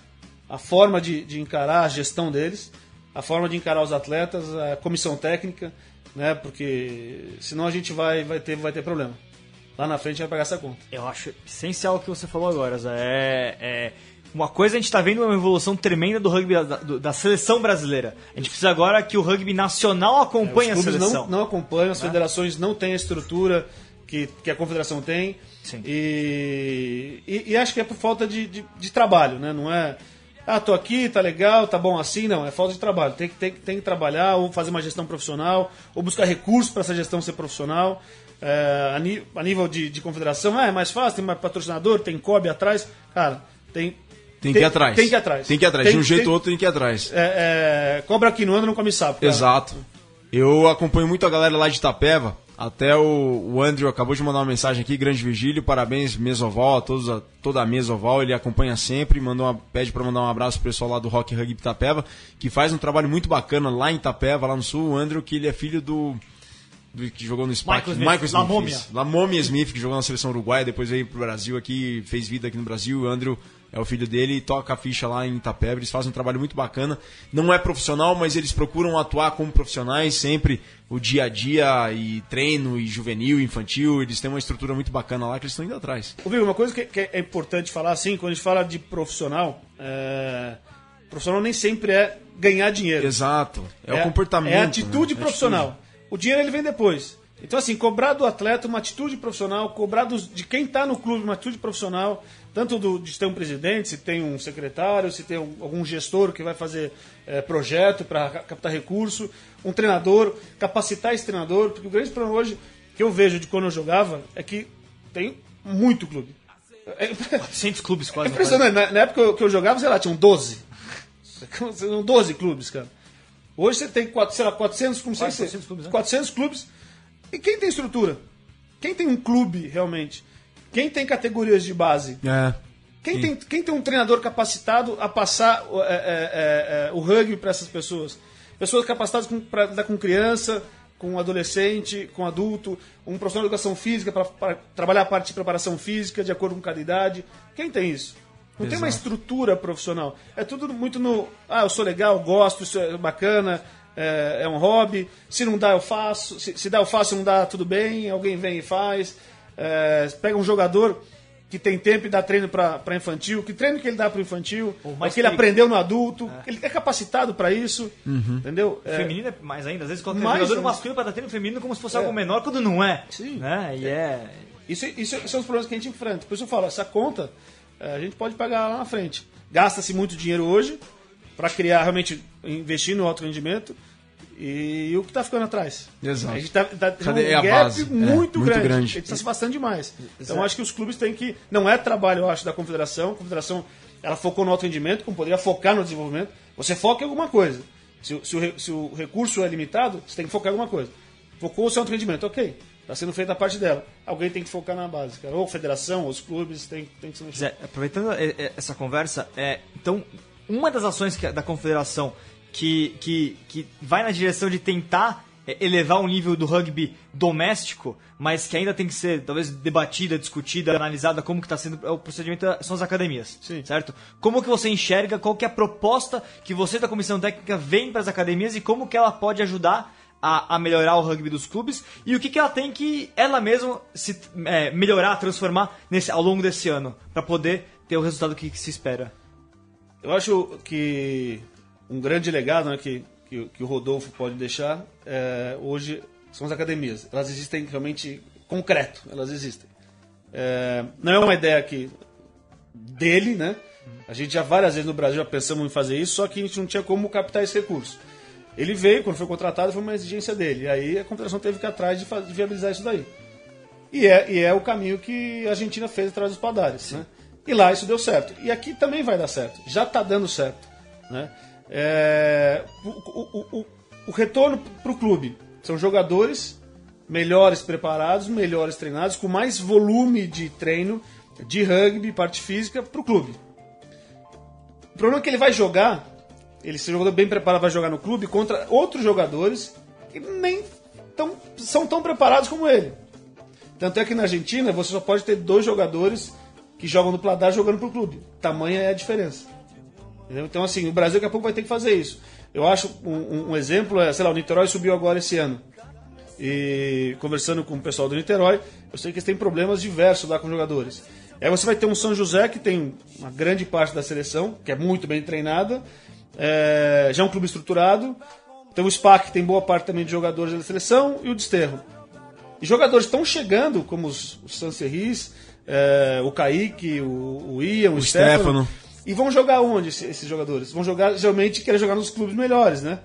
a forma de, de encarar a gestão deles, a forma de encarar os atletas, a comissão técnica, né? Porque senão a gente vai, vai, ter, vai ter problema. Lá na frente vai pagar essa conta. Eu acho essencial o que você falou agora, Zé. É, é uma coisa a gente está vendo uma evolução tremenda do rugby da, da seleção brasileira. A gente precisa agora que o rugby nacional acompanhe Os a clubes seleção. não, não acompanham, as federações não têm a estrutura que, que a confederação tem. Sim. E, e, e acho que é por falta de, de, de trabalho, né? Não é. Ah, tô aqui, tá legal, tá bom assim, não. É falta de trabalho. Tem que, tem, que- tem que trabalhar, ou fazer uma gestão profissional, ou buscar recursos para essa gestão ser profissional. É, a, nível de, de confederação, ah, é mais fácil, tem mais patrocinador, tem COB atrás. Cara, tem, Tem que ir atrás. Tem que ir atrás. Tem que ir atrás. Tem- de um jeito ou outro tem que ir atrás. É, é, cobra aqui no ano não come sapo. cara. Exato. Eu acompanho muito a galera lá de Itapeva. Até o, o Andrew acabou de mandar uma mensagem aqui, grande Virgílio, parabéns Mesoval, a todos, a, toda a Mesoval, ele acompanha sempre, mandou uma, pede para mandar um abraço pro pessoal lá do Rock Rugby Itapeva, que faz um trabalho muito bacana lá em Itapeva, lá no sul, o Andrew, que ele é filho do, do que jogou no Spark, Michael Smith, La Momia. isso. La Momia Smith, que jogou na seleção uruguaia, depois veio pro Brasil aqui, fez vida aqui no Brasil, o Andrew é o filho dele e toca a ficha lá em Itapeva, eles fazem um trabalho muito bacana, não é profissional, mas eles procuram atuar como profissionais sempre, o dia a dia e treino e juvenil, infantil, eles têm uma estrutura muito bacana lá que eles estão indo atrás. Ô, Vigo, uma coisa que, que é importante falar, assim, quando a gente fala de profissional, é, profissional nem sempre é ganhar dinheiro. Exato, é, o comportamento. É a atitude né? profissional. O dinheiro ele vem depois. Então, assim, cobrar do atleta uma atitude profissional, cobrar dos- de quem está no clube uma atitude profissional, tanto do, de ter um presidente, se tem um secretário, se tem um- algum gestor que vai fazer é, projeto para captar recurso, um treinador, capacitar esse treinador, porque o grande problema hoje que eu vejo de quando eu jogava é que tem muito clube. É, 400 clubes é quase. no impressionante. Na, na época que eu- jogava, sei lá, tinham 12. Tinham 12 clubes, cara. Hoje você tem, quatro- sei lá, 400, como Quase sei, 400 clubes, né? 400 clubes. E quem tem estrutura? Quem tem um clube, realmente? Quem tem categorias de base? É. Quem tem, quem tem um treinador capacitado a passar é, é, é, é, o rugby para essas pessoas? Pessoas capacitadas para lidar com criança, com adolescente, com adulto, um profissional de educação física para trabalhar a parte de preparação física de acordo com cada idade. Quem tem isso? Não tem uma estrutura profissional. É tudo muito no. Ah, eu sou legal, gosto, isso é bacana, é, é um hobby. Se não dá, eu faço. Se, se dá, eu faço, se não dá, tudo bem. Alguém vem e faz. É, pega um jogador que tem tempo e dá treino para infantil. Que treino que ele dá para infantil? Mais que ele aprendeu no adulto. Ele é capacitado para isso. Entendeu? É, Feminino é mais ainda. Às vezes coloca Mais jogador ainda. masculino para dar treino feminino como se fosse É. algo menor, quando não é. Sim. Né? E é... Isso, isso são os problemas que a gente enfrenta. Por isso eu falo, essa conta eh, a gente pode pagar lá na frente. Gasta-se muito dinheiro hoje para criar, realmente, investir no alto rendimento. E, o que está ficando atrás? Exato. A gente tá, tá, Cadê um a gap base? É, muito, muito grande. grande. A gente está se bastante demais. Então eu acho que os clubes têm que. Não é trabalho, eu acho, da confederação. A confederação ela focou no alto rendimento, como poderia focar no desenvolvimento. Você foca em alguma coisa. Se, o- se o, se o recurso é limitado, você tem que focar em alguma coisa. Focou o seu alto rendimento, ok. Está sendo feita a parte dela. Alguém tem que focar na base, cara. Ou a federação, ou os clubes, tem, tem que se mexer. Zé, aproveitando é, é, essa conversa, é, então, uma das ações que- da confederação que, que, que vai na direção de tentar é, elevar o nível do rugby doméstico, mas que ainda tem que ser talvez debatida, discutida, analisada como que está sendo é o procedimento são as academias, Sim. certo? Como que você enxerga, qual que é a proposta que você da comissão técnica vem para as academias e como que ela pode ajudar a, a melhorar o rugby dos clubes e o que, que ela tem que ela mesma se é, melhorar, transformar nesse, ao longo desse ano para poder ter o resultado que, que se espera. Eu acho que um grande legado né, que, que, que o Rodolfo pode deixar é, hoje são as academias. Elas existem realmente concreto, elas existem. É, não é uma ideia que dele, né? A gente já várias vezes no Brasil já pensamos em fazer isso, só que a gente não tinha como captar esse recurso. Ele veio, quando foi contratado, foi uma exigência dele. E aí a Confederação teve que ir atrás de, fa- de viabilizar isso daí. E é, e é o caminho que a Argentina fez atrás dos padares. Né? E lá isso deu certo. E aqui também vai dar certo. Já está dando certo. Né? É, o, o- o- o retorno para o clube são jogadores melhores preparados, melhores treinados, com mais volume de treino de rugby, parte física, para o clube. O problema é que ele vai jogar, ele se jogador bem preparado vai jogar no clube contra outros jogadores que nem tão, são tão preparados como ele. Tanto é que na Argentina você só pode ter dois jogadores que jogam no Pladar jogando pro clube. Tamanha é a diferença. Entendeu? Então, assim, o Brasil daqui a pouco vai ter que fazer isso. Eu acho um, um- exemplo é, sei lá, o Niterói subiu agora esse ano. E conversando com o pessoal do Niterói, eu sei que eles têm problemas diversos lá com jogadores. Aí você vai ter um São José que tem uma grande parte da seleção, que é muito bem treinada, é, já é um clube estruturado. Tem o SPAC, que tem boa parte também de jogadores da seleção, e o Desterro. E jogadores estão chegando, como os, os Sancerris, é, o Kaique, o, o Ian, o, O Stefano. Stefano. E vão jogar onde esse- esses jogadores? Vão jogar, geralmente, querem jogar nos clubes melhores, né?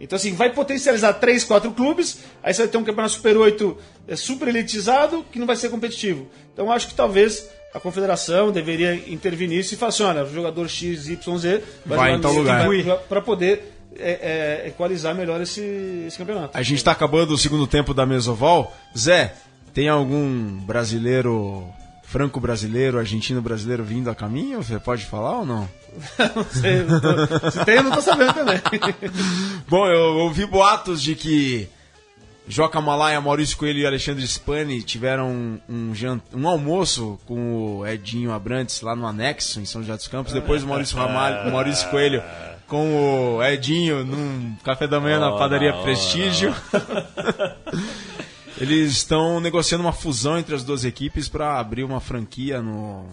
Então, assim, vai potencializar três, quatro clubes, aí você vai ter um campeonato Super 8 é, super elitizado, que não vai ser competitivo. Então, acho que talvez a confederação deveria intervenir e falar assim, olha, o jogador XYZ vai, Vai em tal lugar. para poder é, é, equalizar melhor esse, esse campeonato. A gente está acabando o segundo tempo da Mesoval. Zé, tem algum brasileiro, franco-brasileiro, argentino-brasileiro vindo a caminho? Você pode falar ou não? não sei, não tô, se tem eu não tô sabendo também. Bom, eu ouvi boatos de que Joca Malaya, Maurício Coelho e Alexandre Spani tiveram um, um, jant... um almoço com o Edinho Abrantes lá no anexo, em São José dos Campos. Depois o Maurício, Ramalho, o Maurício Coelho com o Edinho num café da manhã na padaria Prestígio. Eles estão negociando uma fusão entre as duas equipes para abrir uma franquia no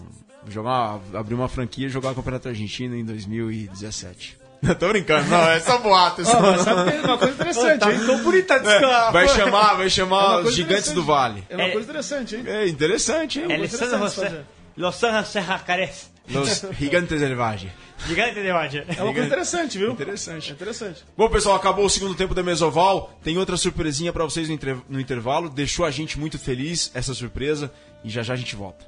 jogar abrir uma franquia e jogar o Campeonato Argentino em 2017. Não tô brincando, não, é só boato. É só... Oh, sabe é uma coisa interessante, tá hein? ficou bonita é, Vai chamar, vai chamar os gigantes do Vale. É uma coisa interessante, hein? É interessante, hein? É Alessandro José. Los Angeles Serracares. Los Gigantes del Valle. Gigante de Valle. É uma coisa interessante, viu? Interessante. É interessante. Bom, pessoal, acabou o segundo tempo da Mesoval. Tem outra surpresinha para vocês no, inter... no intervalo. Deixou a gente muito feliz essa surpresa. E já já a gente volta.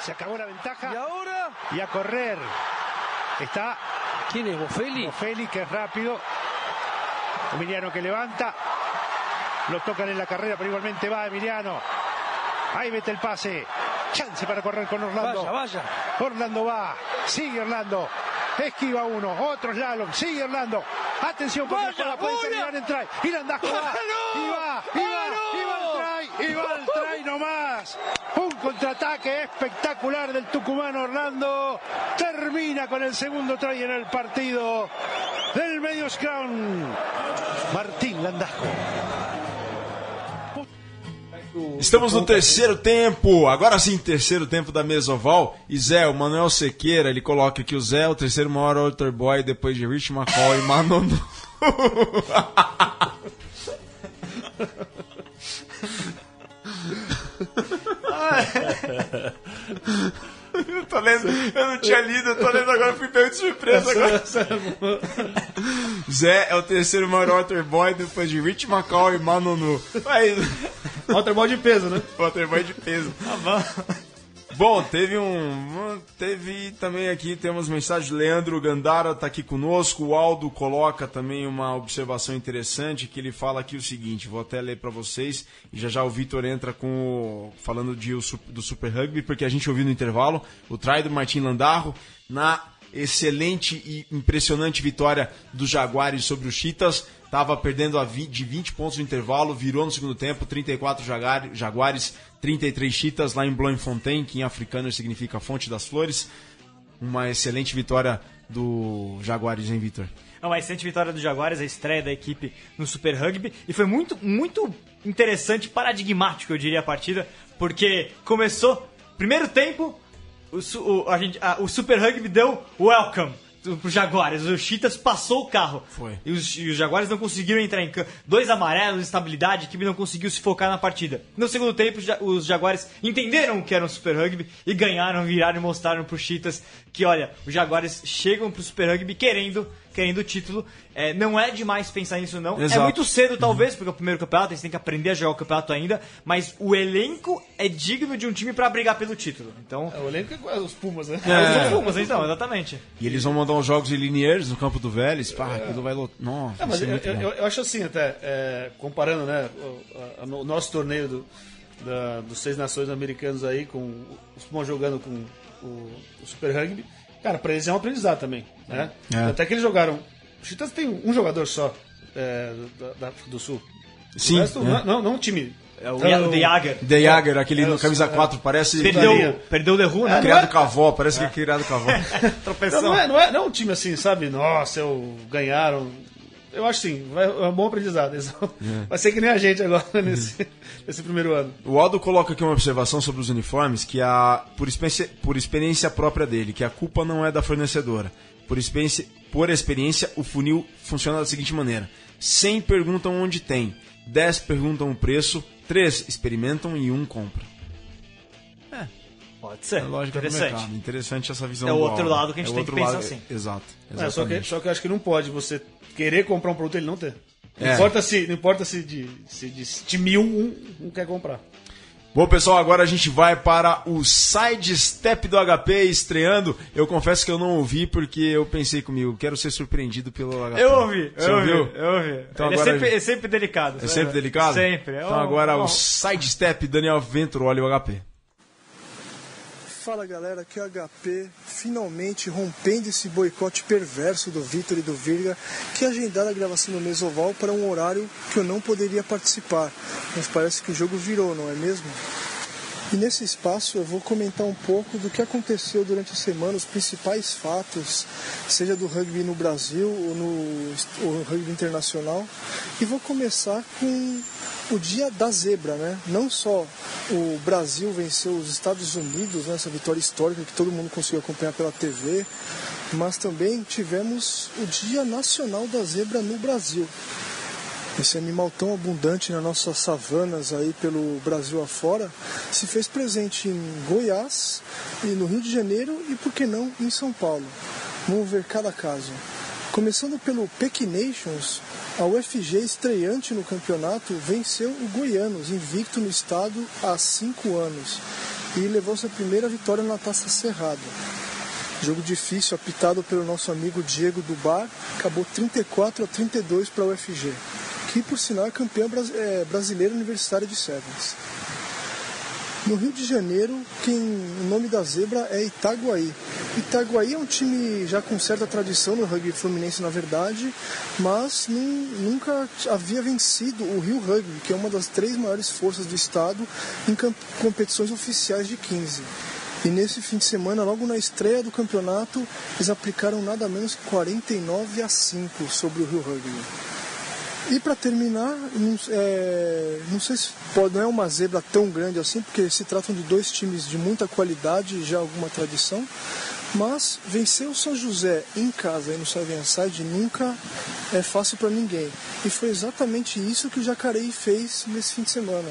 Se acabou a ventaja. E agora? E a correr. Está. ¿Quién es Bofeli? Bofeli, que es rápido. Emiliano que levanta. Lo tocan en la carrera, pero igualmente va Emiliano. Ahí mete el pase. Chance para correr con Orlando. Vaya, vaya. Orlando va. Sigue Orlando. Esquiva uno. Otro slalom. Sigue Orlando. Atención porque Vaya, puede terminar en try. Y Landajo va. ¡No! Y va. Y va. Y va al try. Y va al try nomás. Un contraataque espectacular del tucumano Orlando. Termina con el segundo try en el partido del medio scrum. Martín Estamos no terceiro tempo, agora sim, terceiro tempo da Mesoval. E Zé, o Manuel Sequeira, ele coloca que o Zé é o terceiro maior altar boy depois de Rich McCall e Manono. Eu tô lendo, eu não tinha lido, eu tô lendo agora, fui pego de surpresa agora. Zé é o terceiro maior altar boy depois de Rich McCall e Manonu. Aí, Waterboy de peso, né? Waterboy de peso. Bom, teve um. Teve também aqui, temos mensagem. Leandro Gandara tá aqui conosco. O Aldo coloca também uma observação interessante que ele fala aqui o seguinte: vou até ler para vocês. E já já o Vitor entra com falando de, do Super Rugby, porque a gente ouviu no intervalo o try do Martim Landarro na excelente e impressionante vitória dos Jaguares sobre os Cheetahs. Tava perdendo a vi- de 20 pontos no intervalo, virou no segundo tempo, 34 Jaguar- Jaguares, 33 Cheetahs lá em Bloemfontein, que em africano significa Fonte das Flores. Uma excelente vitória do Jaguares, hein, Vitor? É uma excelente vitória do Jaguares, a estreia da equipe no Super Rugby. E foi muito, muito interessante, paradigmático, eu diria, a partida, porque começou, primeiro tempo, o, o, a gente, a- o Super Rugby deu welcome pro Jaguares. O Cheetahs passou o carro. Foi. E os, e os Jaguares não conseguiram entrar em campo. Dois amarelos, estabilidade, a equipe não conseguiu se focar na partida. No segundo tempo, os Ja- os Jaguares entenderam o que era um Super Rugby e ganharam, viraram e mostraram pro Cheetahs que, olha, os Jaguares chegam pro Super Rugby querendo, querendo o título. É, não é demais pensar nisso, não. Exato. É muito cedo, talvez, porque é o primeiro campeonato, eles têm que aprender a jogar o campeonato ainda, mas o elenco é digno de um time pra brigar pelo título. Então, É, o elenco é os Pumas, né? é. os Pumas, então, exatamente. E eles vão mandar uns jogos em Liniers no campo do Vélez. Pá, aquilo vai lotar. Nossa, É, mas eu, eu- eu- eu acho assim, até, é, comparando né, o, a- o nosso torneio do, da- dos Seis Nações Americanos aí, com os Pumas jogando com o, o Super Rugby, cara, pra eles é um aprendizado também, né? É. Até que eles jogaram... O Cheetahs tem um jogador só é, da, África do Sul. Sim, o resto, é. não, não, um time... É o The Jager. The Jager, aquele É, no camisa é. 4, parece Perdeu, perdeu o Leroux, né? criado com a avó, parece que é criado com a avó. Não, Tropeção. não, é, não, é, não é um time assim, sabe? Nossa, eu ganharam. Eu acho sim, vai, é um bom aprendizado. Vão- Vai ser que nem a gente agora nesse, nesse primeiro ano. O Aldo coloca aqui uma observação sobre os uniformes, que a por experiência, por experiência própria dele, que a culpa não é da fornecedora. Por experiência, por experiência, o funil funciona da seguinte maneira: 100 perguntam onde tem, 10 perguntam o preço, 3 experimentam e 1 compra. Pode ser. É lógica Interessante. mercado. Interessante essa visão É o outro lado que a gente É tem que pensar lado, assim. Exato. É, só, que, só que eu acho que não pode você querer comprar um produto e ele não ter. Não É. importa se, não importa se de, se de, de mil um, um quer comprar. Bom, pessoal, agora a gente vai para o Side Step do HP estreando. Eu confesso que eu não ouvi porque eu pensei comigo, quero ser surpreendido pelo HP. Eu ouvi, Você eu ouviu? ouvi, eu ouvi. Então Ele agora- é, sempre, é sempre delicado. É sempre delicado? Sempre. Então Oh, agora oh. o Side Step Daniel Venturoli, o HP. Fala galera, aqui é HP, finalmente rompendo esse boicote perverso do Vitor e do Virga, que agendaram a gravação do Mesoval para um horário que eu não poderia participar. Mas parece que o jogo virou, não é mesmo? E nesse espaço eu vou comentar um pouco do que aconteceu durante a semana, os principais fatos, seja do rugby no Brasil ou no ou rugby internacional. E vou começar com o dia da zebra, né? Não só o Brasil venceu os Estados Unidos nessa vitória histórica que todo mundo conseguiu acompanhar pela TV, mas também tivemos o Dia Nacional da Zebra no Brasil. Esse animal tão abundante nas nossas savanas aí pelo Brasil afora se fez presente em Goiás e no Rio de Janeiro e por que não em São Paulo. Vamos ver cada caso. Começando pelo Peck Nations, a UFG estreante no campeonato venceu o Goianos, invicto no estado há cinco anos, e levou sua primeira vitória na Taça Cerrado. Jogo difícil, apitado pelo nosso amigo Diego do Bar, acabou 34 a 32 para a UFG, que por sinal é campeã bras- é, brasileira universitária de Sevens. No Rio de Janeiro, quem, o nome da zebra é Itaguaí. Itaguaí é um time já com certa tradição no rugby fluminense, na verdade, mas nun- nunca havia vencido o Rio Rugby, que é uma das três maiores forças do estado em competições oficiais de 15. E nesse fim de semana, logo na estreia do campeonato, eles aplicaram nada menos que 49 a 5 sobre o Rio Rugby. E para terminar, não, é, não sei se pode, não é uma zebra tão grande assim, porque se tratam de dois times de muita qualidade e já alguma tradição, mas vencer o São José em casa e no Seven Side nunca é fácil para ninguém. E foi exatamente isso que o Jacareí fez nesse fim de semana.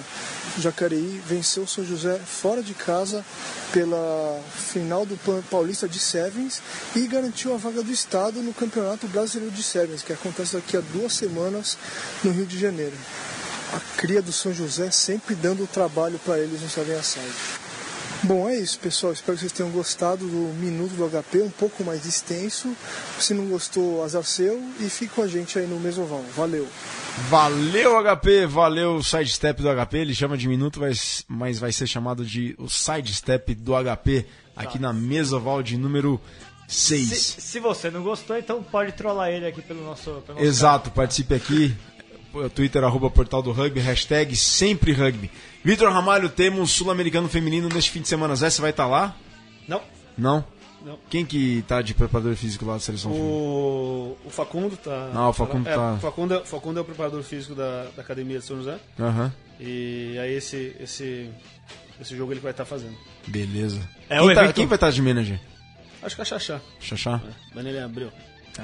O Jacareí venceu o São José fora de casa pela final do Paulista de Sevens e garantiu a vaga do estado no Campeonato Brasileiro de Sevens, que acontece daqui a duas semanas no Rio de Janeiro. A cria do São José sempre dando trabalho para eles no Seven Side. Bom, é isso, pessoal. Espero que vocês tenham gostado do Minuto do HP, um pouco mais extenso. Se não gostou, azar seu. E fique com a gente aí no Mesoval. Valeu! Valeu, HP, valeu o sidestep do HP. Ele chama de minuto, mas, mas vai ser chamado de o sidestep do HP aqui na mesa Val de número 6. Se, se você não gostou, então pode trollar ele aqui pelo nosso. Pelo nosso Exato, participe aqui. Twitter, arroba portal do rugby, hashtag sempre rugby. Vitor Ramalho, temos Sul-Americano Feminino neste fim de semana. Zé, você vai estar lá? Não. Não? Não. Quem que tá de preparador físico lá da seleção? O, o Facundo tá. Ah, o Facundo é, tá- O Facundo, é- o Facundo é o preparador físico da, da academia de São José. Aham, E aí esse, esse, esse jogo ele vai estar fazendo. beleza. É quem, o tá- quem vai estar de manager? Acho que é Xaxá. Xaxá? Daniel abriu.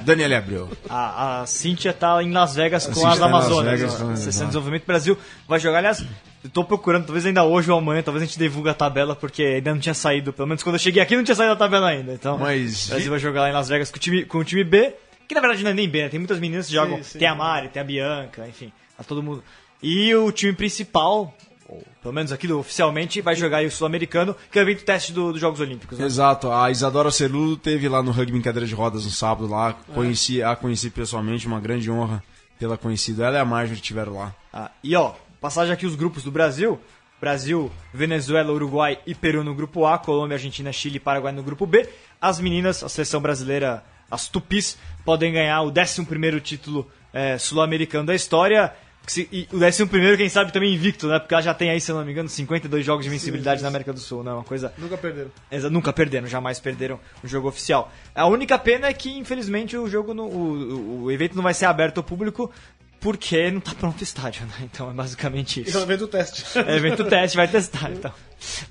Daniel Abreu. A, a Cíntia tá em Las Vegas com Cíntia as tá Amazonas. Vegas ó. Sessão de. Desenvolvimento Brasil vai jogar. Aliás, eu tô procurando, talvez ainda hoje ou amanhã, talvez a gente divulgue a tabela, porque ainda não tinha saído. Pelo menos quando eu cheguei aqui não tinha saído a tabela ainda. Então, Mas- o Brasil vai jogar lá em Las Vegas com o time, com o time B, que na verdade não é nem B, né? Tem muitas meninas que jogam. sim. Tem a Mari, tem a Bianca, enfim, tá todo mundo. E o time principal, ou pelo menos aqui oficialmente, vai jogar aí o Sul-Americano, que é o evento teste do- dos Jogos Olímpicos. Né? Exato, a Isadora Celulo teve lá no rugby em cadeira de rodas no sábado lá. Conheci, a conheci pessoalmente, uma grande honra tê-la conhecido. Ela e a Marjorie estiveram lá. Ah, e ó, passagem aqui os grupos do Brasil. Brasil, Venezuela, Uruguai e Peru no grupo A, Colômbia, Argentina, Chile e Paraguai no grupo B. As meninas, a seleção brasileira, as Tupis, podem ganhar o 11º título eh, sul-americano da história. Se- E o 11º, quem sabe, também invicto, né? Porque ela já tem aí, se eu não me engano, 52 jogos de invencibilidade na América do Sul, né? Uma coisa Nunca perderam. Exa- nunca perderam, jamais perderam o jogo oficial. A única pena é que, infelizmente, o jogo, no- o, o- evento não vai ser aberto ao público porque não tá pronto o estádio, né? Então é basicamente Isso é um evento teste. É evento teste, vai testar, então.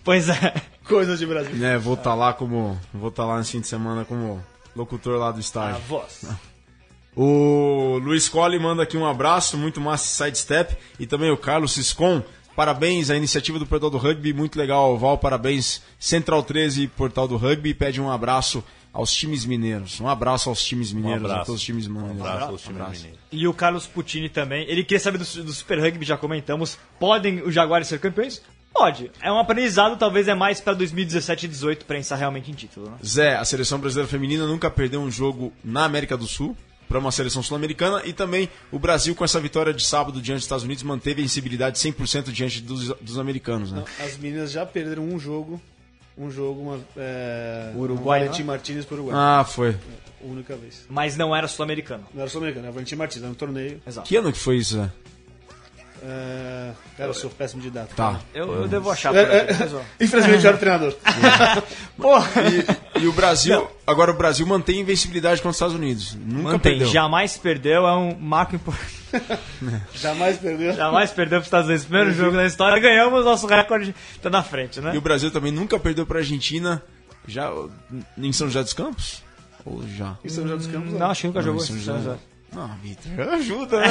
Pois é. Coisas de Brasil. Né, vou estar lá como. Vou estar lá nesse fim de semana como locutor lá do A estádio. voz. O Luiz Colli manda aqui um abraço, muito massa sidestep. E também o Carlos Siscon. Parabéns à iniciativa do Portal do Rugby, muito legal, Val. Parabéns, Central 13 e Portal do Rugby. Pede um abraço aos times mineiros. Um abraço aos times mineiros, a abraço. todos os times mineiros. Um abraço aos times Abraço. mineiros. E o Carlos Puccini também. Ele queria saber do, do Super Rugby, já comentamos. Podem os Jaguares ser campeões? Pode. É um aprendizado, talvez é mais pra 2017 e 2018 pensar realmente em título, né? Zé, a seleção brasileira feminina nunca perdeu um jogo na América do Sul para uma seleção sul-americana e também o Brasil com essa vitória de sábado diante dos Estados Unidos manteve a insibilidade 100% diante dos, dos americanos, né? As meninas já perderam um jogo, um jogo, uma, é, Uruguai, um Valentim não Martinez por Uruguai. Ah, foi. Única vez. Mas não era sul-americano. Não era sul-americano, era Valentim Martinez, era um torneio. Exato. Que ano que foi isso, Zé? É, cara, eu sou péssimo de data. Tá. Eu, eu devo achar É, aqui. é, infelizmente, eu era o treinador. Porra! E o Brasil, agora o Brasil mantém a invencibilidade contra os Estados Unidos. Nunca Mantém, perdeu. jamais perdeu, é um marco importante. Jamais perdeu. Jamais perdeu para os Estados Unidos. Primeiro jogo da história, ganhamos, nosso recorde tá na frente, né? E o Brasil também nunca perdeu para a Argentina já em São José dos Campos? Ou já? Em São José dos Campos, Não, acho que nunca Não, jogou em São José. São José. Não, Vitor, ajuda, né?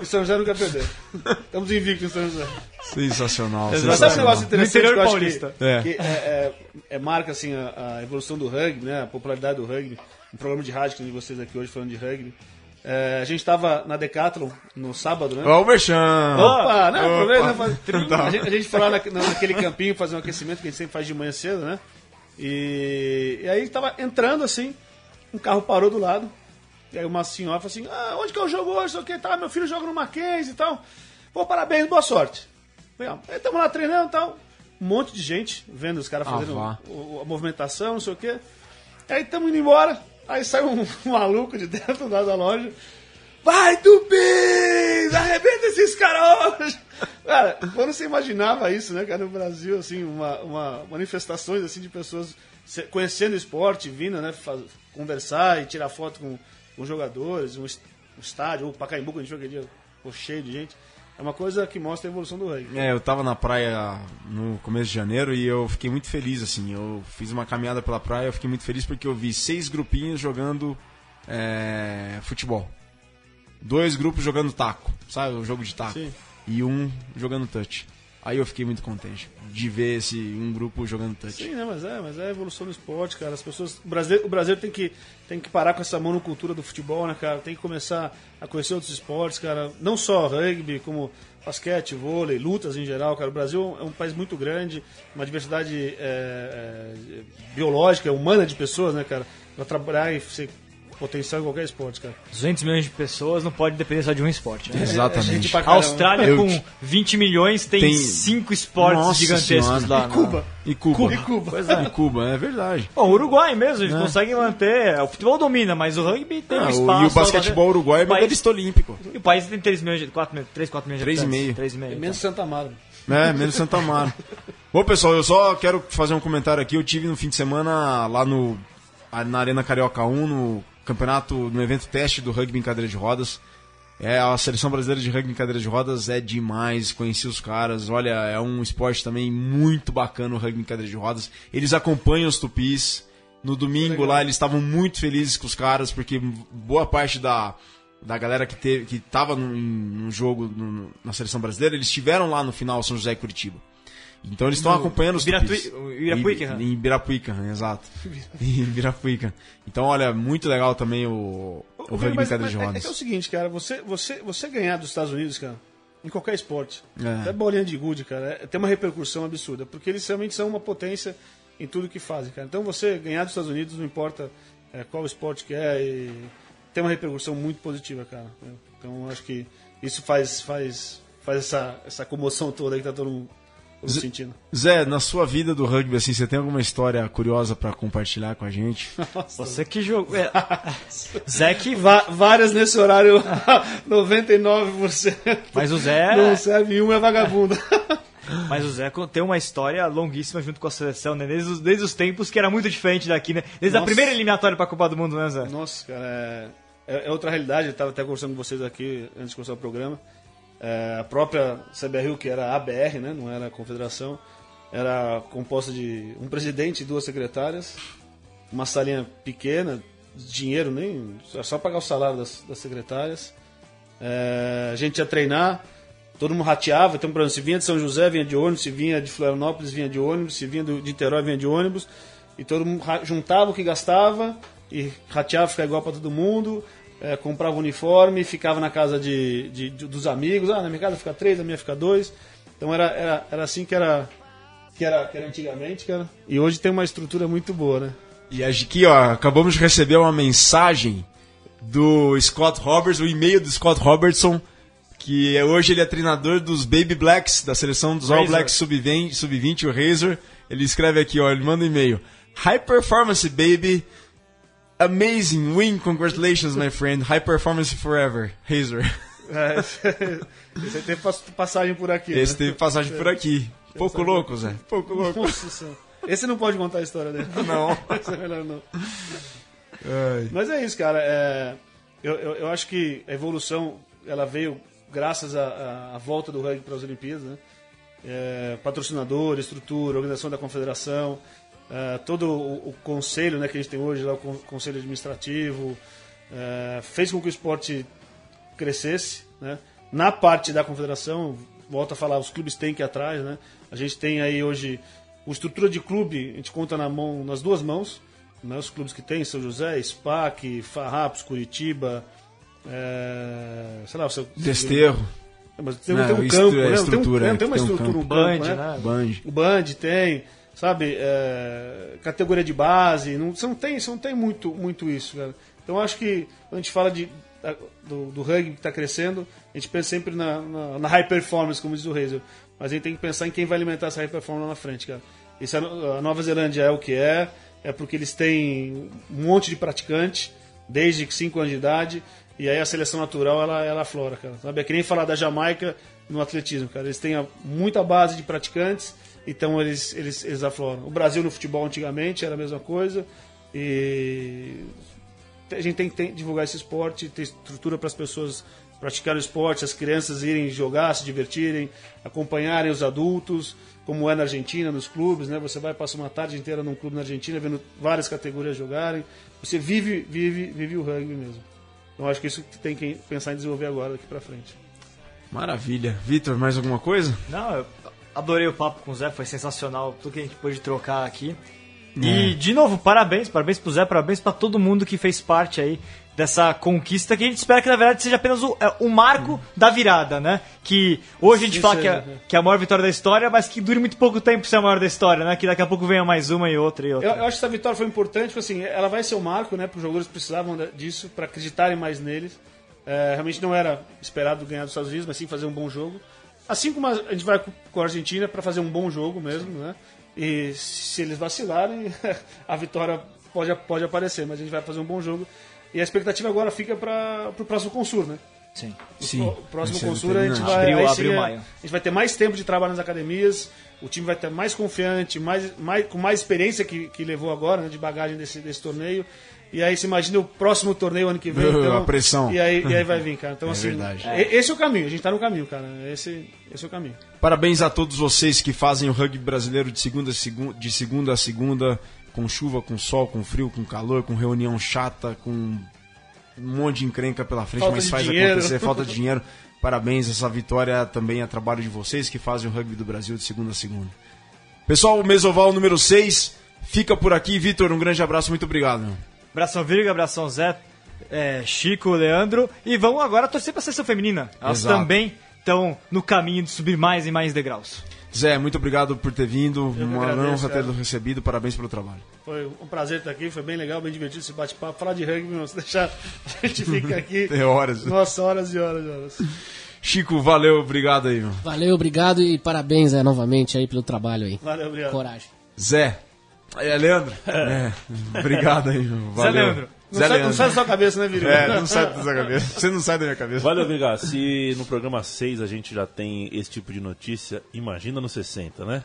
Em São José nunca perdeu. Estamos invictos em São José. sensacional, Mas sabe um negócio interessante interior que eu acho paulista. que, É. que é, é- é marca assim, a, a evolução do rugby, né? a popularidade do rugby. Um programa de rádio que tem vocês aqui hoje falando de rugby. É, a gente estava na Decathlon no sábado, né? Ó o Merchan! Opa, né? Aproveita, né? Faz-. A gente, a gente foi lá na- naquele campinho fazer um aquecimento que a gente sempre faz de manhã cedo, né? E, e aí tava entrando assim, um carro parou do lado. E aí uma senhora falou assim: Ah, onde que eu jogo hoje? Sei o que, tá? Meu filho joga no Mackenzie e tal. Pô, parabéns, boa sorte. Estamos lá treinando e tal. Um monte de gente vendo os caras Ah, fazendo o- a movimentação, não sei o quê. Aí estamos indo embora. Aí sai um, maluco de dentro da loja. Vai, Tupis! Arrebenta esses caras hoje! Cara, quando você imaginava isso, né, cara, no Brasil, assim, uma, uma manifestações, assim, de pessoas conhecendo o esporte, vindo, né, conversar e tirar foto com, com jogadores, um, es- estádio, ou Pacaembu, que a gente joga aquele dia, pô, cheio de gente. É uma coisa que mostra a evolução do rugby. É, eu tava na praia no começo de janeiro e eu fiquei muito feliz, assim. Eu fiz uma caminhada pela praia, eu fiquei muito feliz porque eu vi seis grupinhos jogando é, futebol. Dois grupos jogando taco, sabe? O jogo de taco. Sim. E um jogando touch. Aí eu fiquei muito contente de ver esse um grupo jogando touch. Sim, né, mas é, mas é a evolução do esporte, cara. As pessoas, o brasileiro, o brasileiro tem que tem que parar com essa monocultura do futebol, né, cara? Tem que começar a conhecer outros esportes, cara. Não só rugby, como basquete, vôlei, lutas em geral, cara. O Brasil é um país muito grande, uma diversidade é, é, biológica, humana de pessoas, né, cara? Pra trabalhar e ser potencial em qualquer esporte, cara. 200 milhões de pessoas não pode depender só de um esporte. Né? É Exatamente. pra A. Austrália, Eu com te- 20 milhões, tem, Tem- cinco esportes Nossa gigantescos Senhora. lá. E né? Cuba. E Cuba. E Cuba. Pois é. E Cuba, é verdade. Bom, o Uruguai mesmo, eles conseguem manter. O futebol domina, mas o rugby tem Ah, um o- espaço. e o basquetebol uruguai é medalhista olímpico. e o país tem 3 milhões de. 4, milhões- 3, 4 milhões de 3,5. 3,5. É menos Santa Amaro. É, menos Santa Amaro. Bom, pessoal, eu só quero fazer um comentário aqui. Eu tive no fim de semana lá no na Arena Carioca 1, no campeonato, no evento teste do rugby em cadeira de rodas. É, a seleção brasileira de rugby em cadeira de rodas é demais, conheci os caras. Olha, é um esporte também muito bacana o rugby em cadeira de rodas. Eles acompanham os tupis. No domingo lá eles estavam muito felizes com os caras, porque boa parte da, da galera que, teve, que tava no jogo no- na seleção brasileira, eles estiveram lá no final São José e Curitiba. Então eles estão acompanhando os Ibiratui- tupis. o Ibirapuica, Em, em Ibirapuica, exato. em Ibirapuica. Então, olha, muito legal também o, o rugby Mas- cadeira mas de é- rodas. É, é o seguinte, cara, você, você, você ganhar dos Estados Unidos, cara, em qualquer esporte, É. até bolinha de gude, cara, é- tem uma repercussão absurda, porque eles realmente são uma potência em tudo que fazem, cara. Então você ganhar dos Estados Unidos, não importa é, qual esporte que é, e tem uma repercussão muito positiva, cara. né? Então acho que isso faz, faz, faz essa, essa comoção toda aí que tá todo mundo, Zé- sentindo. Zé, na sua vida do rugby, assim, você tem alguma história curiosa pra compartilhar com a gente? Você que jogou. É. Zé que. Va- várias nesse horário, 99%. Mas o Zé. Não serve uma é vagabunda. Mas o Zé tem uma história longuíssima junto com a seleção, né? Desde os, desde os tempos que era muito diferente daqui, né? Desde a Nossa. primeira eliminatória pra Copa do Mundo, né, Zé? Nossa, cara, é, é- é outra realidade. Eu estava até conversando com vocês aqui antes de começar o programa. É, a própria CBRU, que era ABR, né, não era a confederação, era composta de um presidente e duas secretárias, uma salinha pequena, dinheiro nem. Só pagar o salário das, das secretárias. É, a gente ia treinar, todo mundo rateava. Então, por exemplo, se vinha de São José, vinha de ônibus, se vinha de Florianópolis, vinha de ônibus, se vinha de Niterói, vinha de ônibus. E todo mundo juntava o que gastava e rateava, ficava igual para todo mundo. É, comprava uniforme, ficava na casa de, de- de- dos amigos. Ah, na minha casa fica três, na minha fica dois. Então era, era, era assim que era, que era, que era antigamente, cara. E hoje tem uma estrutura muito boa, né? E aqui, ó, acabamos de receber uma mensagem do Scott Roberts, o e-mail do Scott Robertson, que é, hoje ele é treinador dos Baby Blacks, da seleção dos All Razor. Blacks Sub-20, Sub-20, o Razor. Ele escreve aqui, ó, ele manda um e-mail. High performance, baby. Amazing win, congratulations, my friend. High performance forever, Razor. É, Você teve pass- passagem por aqui. Esse né? teve passagem por aqui. Pouco louco, Zé. Pouco louco. Nossa. Esse não pode contar a história dele. Não. Esse é melhor não. Mas é isso, cara. É, eu, eu, eu acho que a evolução ela veio graças à, à- à volta do rugby para as Olimpíadas, né? É, patrocinador, estrutura, organização da confederação, é, todo o, o conselho né, que a gente tem hoje, lá, o con- conselho administrativo, é, fez com que o esporte crescesse, né? Na parte da confederação, volto a falar, os clubes têm que ir atrás, né? A gente tem aí hoje uma estrutura de clube, a gente conta na mão, nas duas mãos, né? Os clubes que tem, São José, SPAC, Farrapos, Curitiba, é, sei lá, o seu... Desterro. Mas tem, Não, tem um isso campo, é né? Não tem, um- estrutura, né? tem uma tem um estrutura, um Band, né? né? Band. O Band tem, sabe, é, categoria de base, não, você não tem, você não tem muito, muito isso, cara. Então acho que quando a gente fala de, do, do rugby que está crescendo, a gente pensa sempre na, na, na high performance, como diz o Razer. Mas a gente tem que pensar em quem vai alimentar essa high performance lá na frente, cara. Isso é, a Nova Zelândia é o que é, é porque eles têm um monte de praticante, desde 5 anos de idade, e aí a seleção natural ela, ela aflora, cara. Sabe? É que nem falar da Jamaica no atletismo, cara. Eles têm muita base de praticantes, então eles, eles, eles afloram. O Brasil no futebol antigamente era a mesma coisa, e a gente tem que divulgar esse esporte, ter estrutura para as pessoas praticarem o esporte, as crianças irem jogar, se divertirem, acompanharem os adultos, como é na Argentina, nos clubes, né? Você vai passar uma tarde inteira num clube na Argentina, vendo várias categorias jogarem. Você vive, vive, vive o rugby mesmo. Então acho que isso tem que pensar em desenvolver agora daqui para frente. Maravilha. Vitor, mais alguma coisa? Não, eu adorei o papo com o Zé, foi sensacional tudo que a gente pôde trocar aqui. E, de novo, parabéns, parabéns pro Zé, parabéns pra todo mundo que fez parte aí dessa conquista que a gente espera que na verdade seja apenas o, é, o marco da virada, né? Que hoje a gente Isso fala é, que é, né? que é a maior vitória da história, mas que dure muito pouco tempo ser a maior da história, né? Que daqui a pouco venha mais uma e outra e outra. Eu, eu acho que essa vitória foi importante, porque assim, ela vai ser o marco, né? Para os jogadores precisavam disso, para acreditarem mais neles. É, realmente não era esperado ganhar dos Estados Unidos, mas sim fazer um bom jogo. Assim como a gente vai com a Argentina para fazer um bom jogo mesmo, né? E se eles vacilarem, a vitória pode, pode aparecer, mas a gente vai fazer um bom jogo. E a expectativa agora fica para o próximo Consur, né? Sim. Sim. O próximo vai ser Consur a gente vai. Abril- abril, sim, é- maio. a gente vai ter mais tempo de trabalho nas academias, o time vai estar mais confiante, mais, mais, com mais experiência que, que levou agora, né, de bagagem desse, desse torneio. E aí você imagina o próximo torneio ano que vem. Então, a pressão. E aí, e aí vai vir, cara. Então, É assim, verdade. esse é o caminho, a gente tá no caminho, cara. Esse, esse é o caminho. Parabéns a todos vocês que fazem o rugby brasileiro de segunda, de segunda a segunda, com chuva, com sol, com frio, com calor, com reunião chata, com um monte de encrenca pela frente, Falta mas faz dinheiro. acontecer, falta de dinheiro. Parabéns, essa vitória também é trabalho de vocês que fazem o rugby do Brasil de segunda a segunda. Pessoal, o Mesoval número 6 fica por aqui. Vitor, um grande abraço, muito obrigado. Abração Virga, abração Zé, é, Chico, Leandro. E vamos agora torcer pra seleção feminina. Elas Exato. também estão no caminho de subir mais e mais degraus. Zé, muito obrigado por ter vindo. que Uma agradeço, honra ter recebido. Parabéns pelo trabalho. Foi um prazer estar aqui, foi bem legal, bem divertido esse bate-papo. Falar de rugby, meu, se deixar, a gente fica aqui. Tem horas. Nossa, horas e horas e horas. Chico, valeu, obrigado aí, meu. Valeu, obrigado e parabéns é, novamente aí pelo trabalho aí. Valeu, obrigado. Coragem. Zé. É, Leandro? É. Obrigado aí. Valeu. Leandro. Não, Zé sai, não sai da sua cabeça, né, Viri? É, não sai da sua cabeça. Você não sai da minha cabeça. Valeu, Vigar. Se no programa 6 a gente já tem esse tipo de notícia, imagina no 60, né?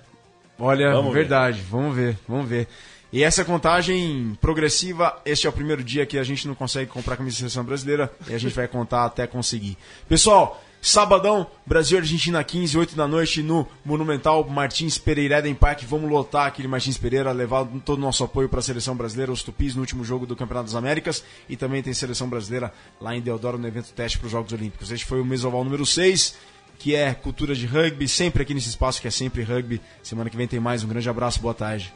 Olha, Vamos ver. verdade. Vamos ver, vamos ver. E essa contagem progressiva, este é o primeiro dia que a gente não consegue comprar camisa de seleção brasileira e a gente vai contar até conseguir. Pessoal, sabadão, Brasil Argentina 15, 8 da noite no Monumental Martins Pereira Eden Park. Vamos lotar aquele Martins Pereira, levar todo o nosso apoio para a seleção brasileira, os Tupis, no último jogo do Campeonato das Américas. E também tem seleção brasileira lá em Deodoro no evento teste para os Jogos Olímpicos. Este foi o Mesoval número 6 que é cultura de rugby, sempre aqui nesse espaço que é sempre rugby. Semana que vem tem mais. Um grande abraço, boa tarde.